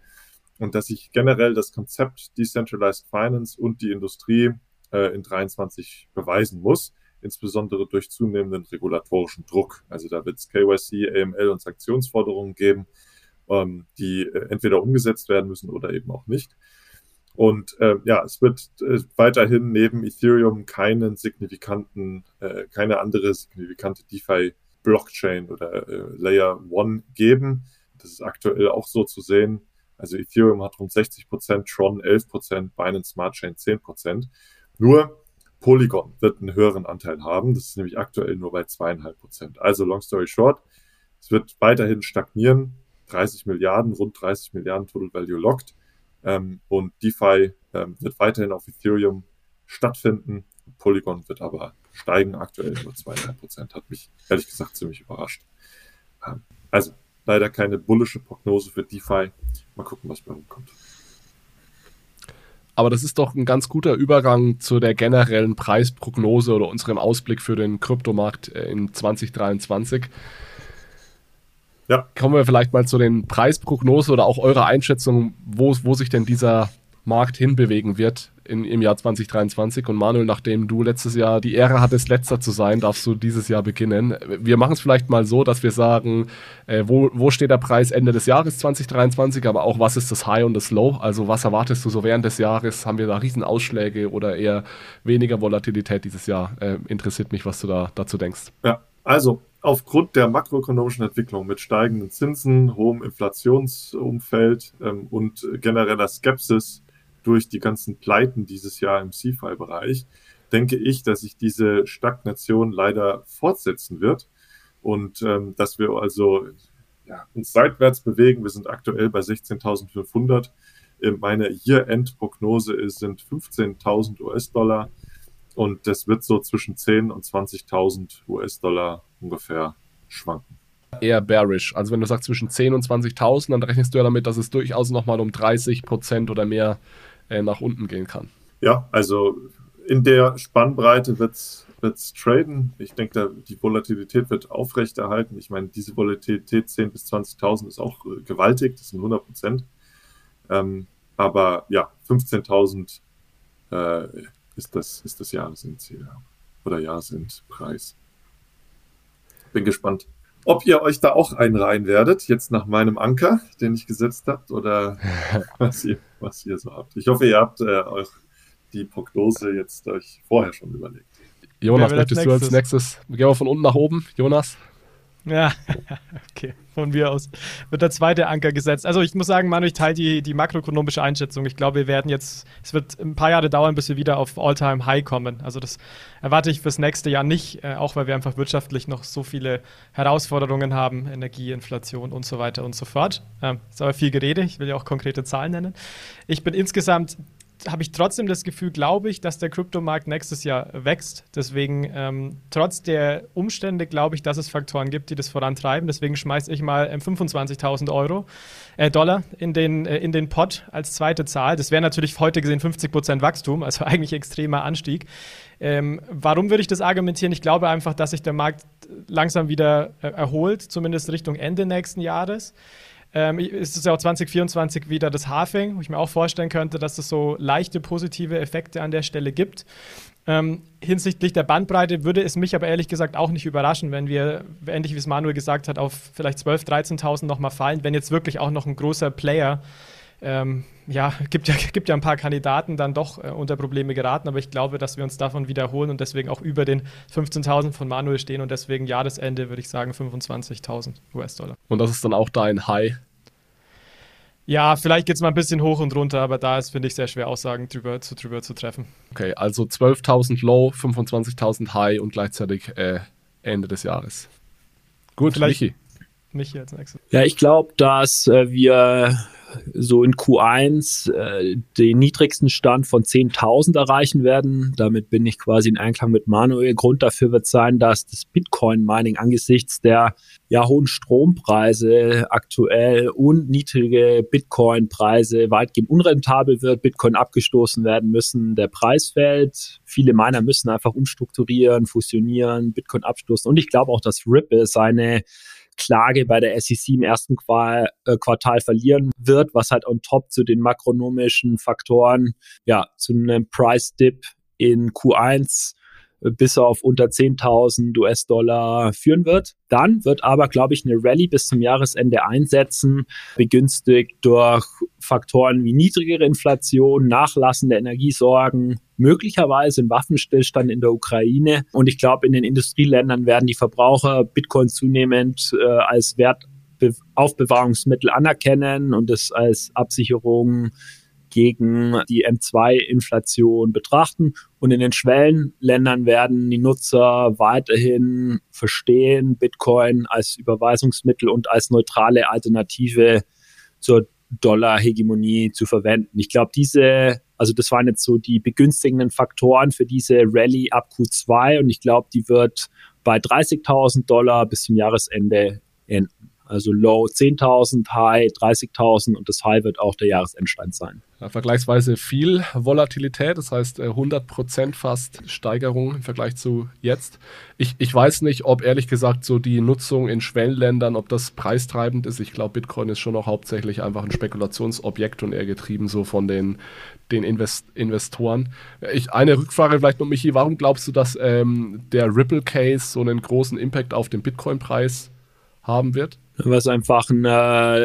Und dass sich generell das Konzept Decentralized Finance und die Industrie äh, in 23 beweisen muss insbesondere durch zunehmenden regulatorischen Druck. Also da wird es KYC, AML und Sanktionsforderungen geben, ähm, die äh, entweder umgesetzt werden müssen oder eben auch nicht. Und äh, ja, es wird äh, weiterhin neben Ethereum keinen signifikanten, äh, keine andere signifikante DeFi-Blockchain oder äh, Layer One geben. Das ist aktuell auch so zu sehen. Also Ethereum hat rund 60 Prozent, Tron 11 Prozent, Binance Smart Chain 10 Prozent. Nur Polygon wird einen höheren Anteil haben. Das ist nämlich aktuell nur bei zweieinhalb Prozent. Also long story short, es wird weiterhin stagnieren. 30 Milliarden, rund 30 Milliarden Total Value locked. Ähm, und DeFi ähm, wird weiterhin auf Ethereum stattfinden. Polygon wird aber steigen, aktuell nur zweieinhalb Prozent. Hat mich ehrlich gesagt ziemlich überrascht. Ähm, also leider keine bullische Prognose für DeFi. Mal gucken, was bei rumkommt. Aber das ist doch ein ganz guter Übergang zu der generellen Preisprognose oder unserem Ausblick für den Kryptomarkt äh, in 2023. Ja. Kommen wir vielleicht mal zu den Preisprognosen oder auch eurer Einschätzung, wo, wo sich denn dieser Markt hinbewegen wird in, im Jahr 2023. Und Manuel, nachdem du letztes Jahr die Ehre hattest, letzter zu sein, darfst du dieses Jahr beginnen. Wir machen es vielleicht mal so, dass wir sagen, äh, wo, wo steht der Preis Ende des Jahres 2023, aber auch was ist das High und das Low? Also was erwartest du so während des Jahres? Haben wir da Riesenausschläge oder eher weniger Volatilität dieses Jahr? Äh, interessiert mich, was du da dazu denkst. Ja, also aufgrund der makroökonomischen Entwicklung mit steigenden Zinsen, hohem Inflationsumfeld ähm, und genereller Skepsis durch die ganzen Pleiten dieses Jahr im CFI-Bereich, denke ich, dass sich diese Stagnation leider fortsetzen wird und ähm, dass wir also ja, uns seitwärts bewegen. Wir sind aktuell bei 16.500. Meine Year-End-Prognose sind 15.000 US-Dollar und das wird so zwischen 10.000 und 20.000 US-Dollar ungefähr schwanken eher bearish. Also wenn du sagst zwischen 10 und 20.000, dann rechnest du ja damit, dass es durchaus nochmal um 30 Prozent oder mehr äh, nach unten gehen kann. Ja, also in der Spannbreite wird es traden. Ich denke, die Volatilität wird aufrechterhalten. Ich meine, diese Volatilität 10.000 bis 20.000 ist auch äh, gewaltig, das sind 100 Prozent. Ähm, aber ja, 15.000 äh, ist, das, ist das Jahresziel oder Jahresendpreis. Bin gespannt ob ihr euch da auch einreihen werdet, jetzt nach meinem Anker, den ich gesetzt habt, oder was ihr, was ihr so habt. Ich hoffe, ihr habt äh, euch die Prognose jetzt euch vorher schon überlegt. Jonas, möchtest du als nächstes? Gehen wir von unten nach oben. Jonas? Ja, okay, von mir aus wird der zweite Anker gesetzt. Also ich muss sagen, Manu, ich teile die, die makroökonomische Einschätzung. Ich glaube, wir werden jetzt, es wird ein paar Jahre dauern, bis wir wieder auf All-Time-High kommen. Also das erwarte ich fürs nächste Jahr nicht, äh, auch weil wir einfach wirtschaftlich noch so viele Herausforderungen haben, Energie, Inflation und so weiter und so fort. Ähm, ist aber viel Gerede, ich will ja auch konkrete Zahlen nennen. Ich bin insgesamt habe ich trotzdem das Gefühl, glaube ich, dass der Kryptomarkt nächstes Jahr wächst. Deswegen, ähm, trotz der Umstände, glaube ich, dass es Faktoren gibt, die das vorantreiben. Deswegen schmeiße ich mal ähm, 25.000 Euro, äh, Dollar in den, äh, in den Pot als zweite Zahl. Das wäre natürlich heute gesehen 50% Wachstum, also eigentlich extremer Anstieg. Ähm, warum würde ich das argumentieren? Ich glaube einfach, dass sich der Markt langsam wieder äh, erholt, zumindest Richtung Ende nächsten Jahres. Ähm, ist es ja auch 2024 wieder das Halving, wo ich mir auch vorstellen könnte, dass es so leichte positive Effekte an der Stelle gibt. Ähm, hinsichtlich der Bandbreite würde es mich aber ehrlich gesagt auch nicht überraschen, wenn wir, ähnlich wie es Manuel gesagt hat, auf vielleicht 12.000, 13.000 nochmal fallen, wenn jetzt wirklich auch noch ein großer Player ähm, ja, gibt ja, gibt ja ein paar Kandidaten dann doch äh, unter Probleme geraten, aber ich glaube, dass wir uns davon wiederholen und deswegen auch über den 15.000 von Manuel stehen und deswegen Jahresende würde ich sagen 25.000 US-Dollar. Und das ist dann auch dein High? Ja, vielleicht geht es mal ein bisschen hoch und runter, aber da ist, finde ich, sehr schwer Aussagen drüber zu, drüber zu treffen. Okay, also 12.000 Low, 25.000 High und gleichzeitig äh, Ende des Jahres. Gut, vielleicht Michi. Michi als nächstes. Ja, ich glaube, dass äh, wir so in Q1 äh, den niedrigsten Stand von 10.000 erreichen werden. Damit bin ich quasi in Einklang mit Manuel. Grund dafür wird sein, dass das Bitcoin-Mining angesichts der ja, hohen Strompreise aktuell und niedrige Bitcoin-Preise weitgehend unrentabel wird, Bitcoin abgestoßen werden müssen, der Preis fällt. Viele Miner müssen einfach umstrukturieren, fusionieren, Bitcoin abstoßen. Und ich glaube auch, dass Ripple seine Klage bei der SEC im ersten Quartal, äh, Quartal verlieren wird, was halt on top zu den makronomischen Faktoren, ja, zu einem Price Dip in Q1 bis auf unter 10.000 US-Dollar führen wird. Dann wird aber, glaube ich, eine Rallye bis zum Jahresende einsetzen, begünstigt durch Faktoren wie niedrigere Inflation, nachlassende Energiesorgen, möglicherweise ein Waffenstillstand in der Ukraine. Und ich glaube, in den Industrieländern werden die Verbraucher Bitcoin zunehmend äh, als Wertaufbewahrungsmittel anerkennen und es als Absicherung gegen die M2-Inflation betrachten. Und in den Schwellenländern werden die Nutzer weiterhin verstehen, Bitcoin als Überweisungsmittel und als neutrale Alternative zur Dollar-Hegemonie zu verwenden. Ich glaube, diese, also das waren jetzt so die begünstigenden Faktoren für diese Rallye ab Q2 und ich glaube, die wird bei 30.000 Dollar bis zum Jahresende enden. Also Low 10.000, High 30.000 und das High wird auch der Jahresendstand sein. Ja, vergleichsweise viel Volatilität, das heißt 100% äh, fast Steigerung im Vergleich zu jetzt. Ich, ich weiß nicht, ob ehrlich gesagt so die Nutzung in Schwellenländern, ob das preistreibend ist. Ich glaube, Bitcoin ist schon auch hauptsächlich einfach ein Spekulationsobjekt und eher getrieben so von den, den Invest Investoren. Ich, eine Rückfrage vielleicht noch, Michi, warum glaubst du, dass ähm, der Ripple-Case so einen großen Impact auf den Bitcoin-Preis haben wird? Was einfach ein, äh,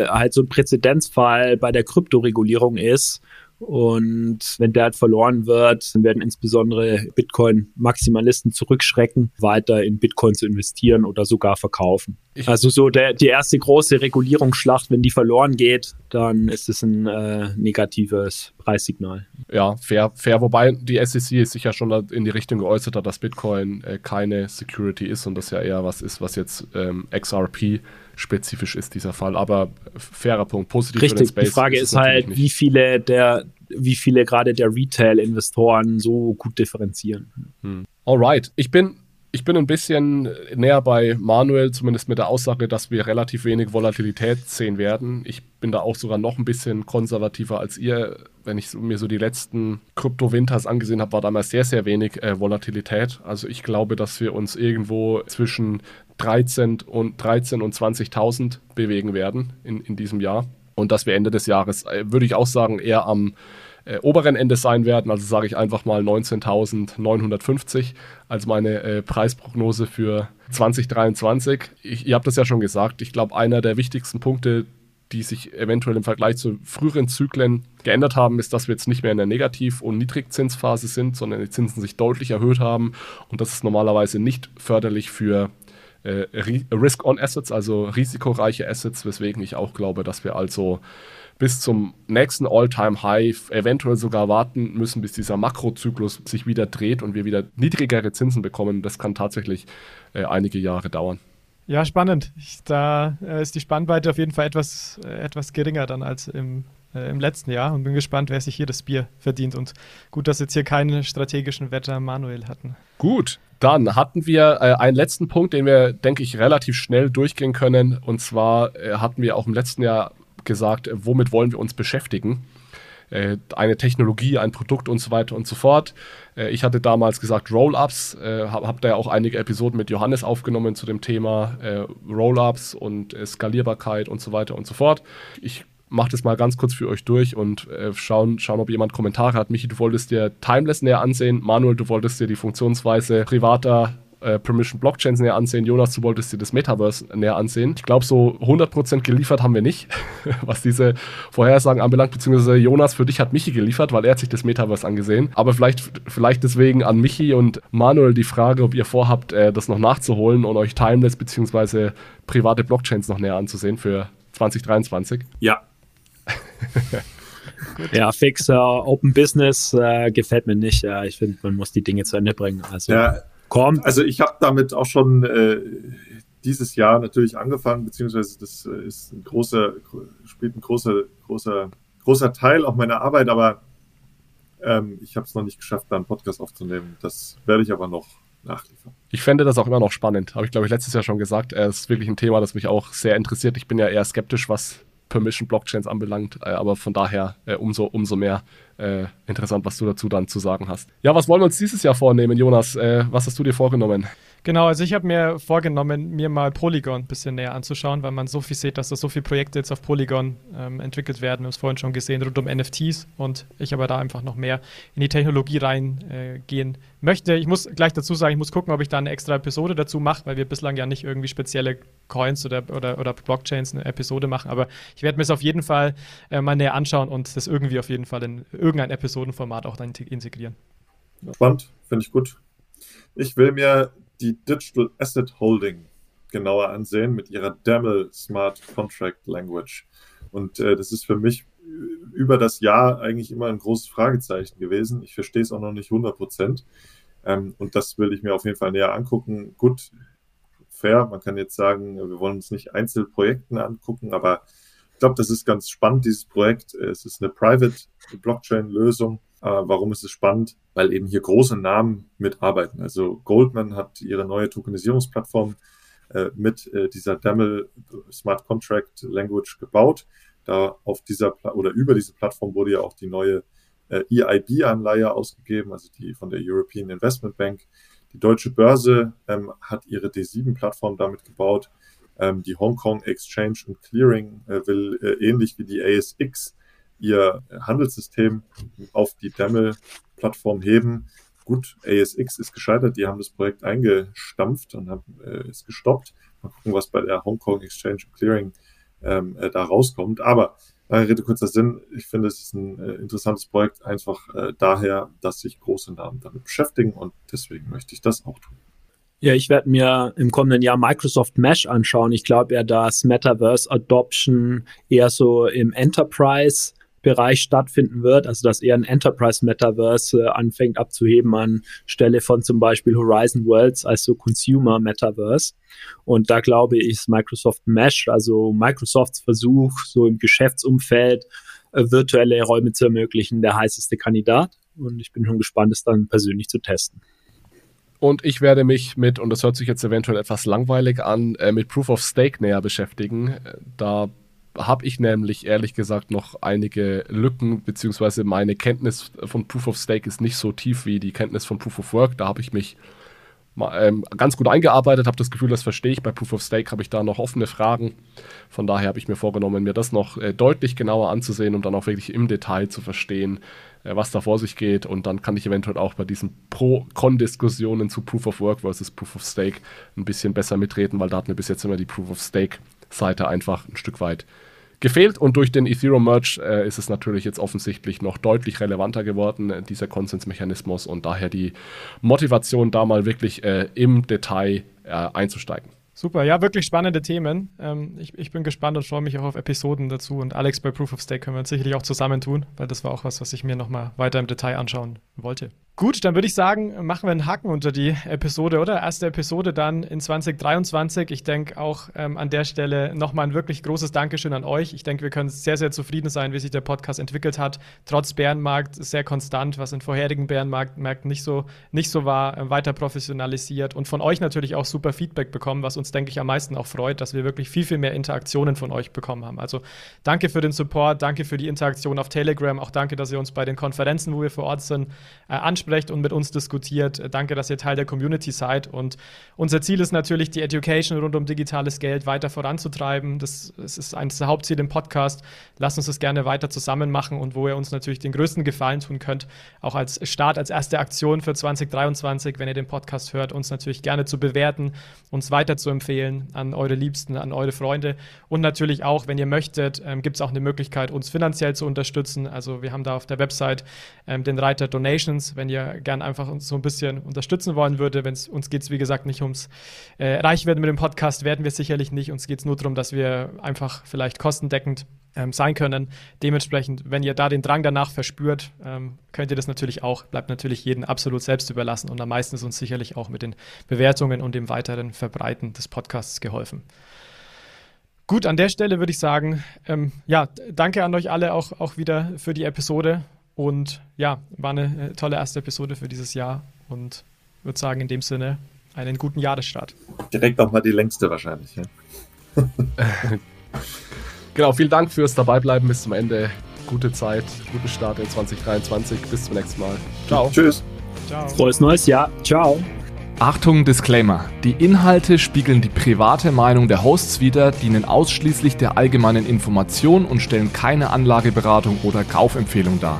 halt so ein Präzedenzfall bei der Kryptoregulierung ist und wenn der halt verloren wird, dann werden insbesondere Bitcoin-Maximalisten zurückschrecken, weiter in Bitcoin zu investieren oder sogar verkaufen. Ich also so der, die erste große Regulierungsschlacht, wenn die verloren geht, dann ist es ein äh, negatives Preissignal. Ja, fair, fair. Wobei die SEC sich ja schon in die Richtung geäußert hat, dass Bitcoin äh, keine Security ist und das ja eher was ist, was jetzt ähm, XRP spezifisch ist, dieser Fall. Aber fairer Punkt, positiv Richtig, für den Space. Die Frage ist, ist halt, nicht. wie viele der, wie viele gerade der Retail-Investoren so gut differenzieren. Hm. Alright, ich bin ich bin ein bisschen näher bei Manuel, zumindest mit der Aussage, dass wir relativ wenig Volatilität sehen werden. Ich bin da auch sogar noch ein bisschen konservativer als ihr. Wenn ich mir so die letzten Krypto-Winters angesehen habe, war damals sehr, sehr wenig äh, Volatilität. Also ich glaube, dass wir uns irgendwo zwischen 13 und, 13 und 20.000 bewegen werden in, in diesem Jahr. Und dass wir Ende des Jahres, äh, würde ich auch sagen, eher am äh, oberen Ende sein werden. Also sage ich einfach mal 19.950 als meine äh, Preisprognose für 2023. Ich, ihr habt das ja schon gesagt. Ich glaube, einer der wichtigsten Punkte, die sich eventuell im Vergleich zu früheren Zyklen geändert haben, ist, dass wir jetzt nicht mehr in der Negativ- und Niedrigzinsphase sind, sondern die Zinsen sich deutlich erhöht haben. Und das ist normalerweise nicht förderlich für äh, Risk-on-Assets, also risikoreiche Assets, weswegen ich auch glaube, dass wir also bis zum nächsten All-Time-High eventuell sogar warten müssen, bis dieser Makrozyklus sich wieder dreht und wir wieder niedrigere Zinsen bekommen. Das kann tatsächlich äh, einige Jahre dauern. Ja, spannend. Ich, da äh, ist die Spannweite auf jeden Fall etwas, äh, etwas geringer dann als im, äh, im letzten Jahr und bin gespannt, wer sich hier das Bier verdient. Und gut, dass jetzt hier keinen strategischen Wetter Manuel hatten. Gut, dann hatten wir äh, einen letzten Punkt, den wir, denke ich, relativ schnell durchgehen können. Und zwar äh, hatten wir auch im letzten Jahr gesagt, äh, womit wollen wir uns beschäftigen. Äh, eine Technologie, ein Produkt und so weiter und so fort. Äh, ich hatte damals gesagt Roll-Ups, habe hab da ja auch einige Episoden mit Johannes aufgenommen zu dem Thema Roll-Ups und Skalierbarkeit und so weiter und so fort. Ich mache das mal ganz kurz für euch durch und äh, schauen, schauen, ob jemand Kommentare hat. Michi, du wolltest dir Timeless näher ansehen. Manuel, du wolltest dir die Funktionsweise privater äh, Permission Blockchains näher ansehen. Jonas, du wolltest dir das Metaverse näher ansehen. Ich glaube, so 100% geliefert haben wir nicht, was diese Vorhersagen anbelangt, beziehungsweise Jonas, für dich hat Michi geliefert, weil er hat sich das Metaverse angesehen. Aber vielleicht, vielleicht deswegen an Michi und Manuel die Frage, ob ihr vorhabt, äh, das noch nachzuholen und euch Timeless beziehungsweise private Blockchains noch näher anzusehen für 2023. Ja. ja, fix uh, Open Business uh, gefällt mir nicht. Ja, ich finde, man muss die Dinge zu Ende bringen. Also, ja, Kommt. Also ich habe damit auch schon äh, dieses Jahr natürlich angefangen, beziehungsweise das ist ein großer, spielt ein großer, großer, großer Teil auch meiner Arbeit, aber ähm, ich habe es noch nicht geschafft, da einen Podcast aufzunehmen. Das werde ich aber noch nachliefern. Ich fände das auch immer noch spannend. Habe ich, glaube ich, letztes Jahr schon gesagt. Es ist wirklich ein Thema, das mich auch sehr interessiert. Ich bin ja eher skeptisch, was Permission-Blockchains anbelangt, äh, aber von daher äh, umso, umso mehr äh, interessant, was du dazu dann zu sagen hast. Ja, was wollen wir uns dieses Jahr vornehmen, Jonas? Was hast du dir vorgenommen? Genau, also ich habe mir vorgenommen, mir mal Polygon ein bisschen näher anzuschauen, weil man so viel sieht, dass da so viele Projekte jetzt auf Polygon ähm, entwickelt werden. Wir haben es vorhin schon gesehen, rund um NFTs und ich aber da einfach noch mehr in die Technologie reingehen äh, möchte. Ich muss gleich dazu sagen, ich muss gucken, ob ich da eine extra Episode dazu mache, weil wir bislang ja nicht irgendwie spezielle Coins oder, oder, oder Blockchains eine Episode machen, aber ich werde mir es auf jeden Fall äh, mal näher anschauen und das irgendwie auf jeden Fall in irgendein Episodenformat auch dann integrieren. Spannend, finde ich gut. Ich will mir die Digital Asset Holding genauer ansehen mit ihrer DAML Smart Contract Language. Und äh, das ist für mich über das Jahr eigentlich immer ein großes Fragezeichen gewesen. Ich verstehe es auch noch nicht 100 Prozent. Ähm, und das will ich mir auf jeden Fall näher angucken. Gut, fair. Man kann jetzt sagen, wir wollen uns nicht Einzelprojekten angucken, aber ich glaube, das ist ganz spannend, dieses Projekt. Es ist eine Private Blockchain-Lösung. Äh, warum ist es spannend? Weil eben hier große Namen mitarbeiten. Also Goldman hat ihre neue Tokenisierungsplattform äh, mit äh, dieser DAML Smart Contract Language gebaut. Da auf dieser oder über diese Plattform wurde ja auch die neue EIB-Anleihe ausgegeben, also die von der European Investment Bank. Die deutsche Börse ähm, hat ihre D7-Plattform damit gebaut. Ähm, die Hong Kong Exchange and Clearing äh, will äh, ähnlich wie die ASX ihr Handelssystem auf die DAML-Plattform heben. Gut, ASX ist gescheitert, die haben das Projekt eingestampft und haben äh, es gestoppt. Mal gucken, was bei der Hong Kong Exchange Clearing ähm, äh, da rauskommt. Aber Lange Rede, kurzer Sinn. Ich finde, es ist ein äh, interessantes Projekt, einfach äh, daher, dass sich große Namen damit beschäftigen und deswegen möchte ich das auch tun. Ja, ich werde mir im kommenden Jahr Microsoft Mesh anschauen. Ich glaube ja, dass Metaverse Adoption eher so im Enterprise Bereich stattfinden wird, also dass eher ein Enterprise Metaverse äh, anfängt abzuheben an Stelle von zum Beispiel Horizon Worlds als so Consumer Metaverse. Und da glaube ich, ist Microsoft Mesh, also Microsofts Versuch, so im Geschäftsumfeld äh, virtuelle Räume zu ermöglichen, der heißeste Kandidat. Und ich bin schon gespannt, es dann persönlich zu testen. Und ich werde mich mit, und das hört sich jetzt eventuell etwas langweilig an, äh, mit Proof of Stake näher beschäftigen. Da habe ich nämlich ehrlich gesagt noch einige Lücken, beziehungsweise meine Kenntnis von Proof of Stake ist nicht so tief wie die Kenntnis von Proof of Work. Da habe ich mich mal, ähm, ganz gut eingearbeitet, habe das Gefühl, das verstehe ich. Bei Proof of Stake habe ich da noch offene Fragen. Von daher habe ich mir vorgenommen, mir das noch äh, deutlich genauer anzusehen und dann auch wirklich im Detail zu verstehen, äh, was da vor sich geht. Und dann kann ich eventuell auch bei diesen Pro-Con-Diskussionen zu Proof of Work versus Proof of Stake ein bisschen besser mitreden, weil da hat mir bis jetzt immer die Proof of Stake-Seite einfach ein Stück weit gefehlt und durch den Ethereum Merge äh, ist es natürlich jetzt offensichtlich noch deutlich relevanter geworden, äh, dieser Konsensmechanismus und daher die Motivation, da mal wirklich äh, im Detail äh, einzusteigen. Super, ja, wirklich spannende Themen. Ähm, ich, ich, bin gespannt und freue mich auch auf Episoden dazu. Und Alex bei Proof of Stake können wir uns sicherlich auch zusammentun, weil das war auch was, was ich mir nochmal weiter im Detail anschauen wollte. Gut, dann würde ich sagen, machen wir einen Haken unter die Episode, oder? Erste Episode dann in 2023. Ich denke auch ähm, an der Stelle nochmal ein wirklich großes Dankeschön an euch. Ich denke, wir können sehr, sehr zufrieden sein, wie sich der Podcast entwickelt hat. Trotz Bärenmarkt sehr konstant, was in vorherigen Bärenmärkten nicht so, nicht so war, äh, weiter professionalisiert und von euch natürlich auch super Feedback bekommen, was uns, denke ich, am meisten auch freut, dass wir wirklich viel, viel mehr Interaktionen von euch bekommen haben. Also danke für den Support, danke für die Interaktion auf Telegram, auch danke, dass ihr uns bei den Konferenzen, wo wir vor Ort sind, äh, ansprecht ansprecht und mit uns diskutiert. Danke, dass ihr Teil der Community seid. Und unser Ziel ist natürlich, die Education rund um digitales Geld weiter voranzutreiben. Das, das ist eines der Hauptziele im Podcast. Lasst uns das gerne weiter zusammen machen und wo ihr uns natürlich den größten Gefallen tun könnt, auch als Start, als erste Aktion für 2023, wenn ihr den Podcast hört, uns natürlich gerne zu bewerten, uns weiter zu empfehlen an eure Liebsten, an eure Freunde und natürlich auch, wenn ihr möchtet, ähm, gibt es auch eine Möglichkeit, uns finanziell zu unterstützen. Also wir haben da auf der Website ähm, den Reiter Donations, wenn ihr ihr gern einfach uns so ein bisschen unterstützen wollen würde. Wenn es uns geht es, wie gesagt, nicht ums äh, Reichwerden mit dem Podcast, werden wir sicherlich nicht. Uns geht es nur darum, dass wir einfach vielleicht kostendeckend ähm, sein können. Dementsprechend, wenn ihr da den Drang danach verspürt, ähm, könnt ihr das natürlich auch. Bleibt natürlich jedem absolut selbst überlassen und am meisten ist uns sicherlich auch mit den Bewertungen und dem weiteren Verbreiten des Podcasts geholfen. Gut, an der Stelle würde ich sagen, ähm, ja, danke an euch alle auch, auch wieder für die Episode. Und ja, war eine äh, tolle erste Episode für dieses Jahr und würde sagen, in dem Sinne einen guten Jahresstart. Direkt auch mal die längste wahrscheinlich. Ja. genau, vielen Dank fürs Dabeibleiben bis zum Ende. Gute Zeit, guten Start in 2023. Bis zum nächsten Mal. Ciao. Tschüss. Ciao. Frohes neues Jahr. Ciao. Achtung, Disclaimer. Die Inhalte spiegeln die private Meinung der Hosts wider, dienen ausschließlich der allgemeinen Information und stellen keine Anlageberatung oder Kaufempfehlung dar.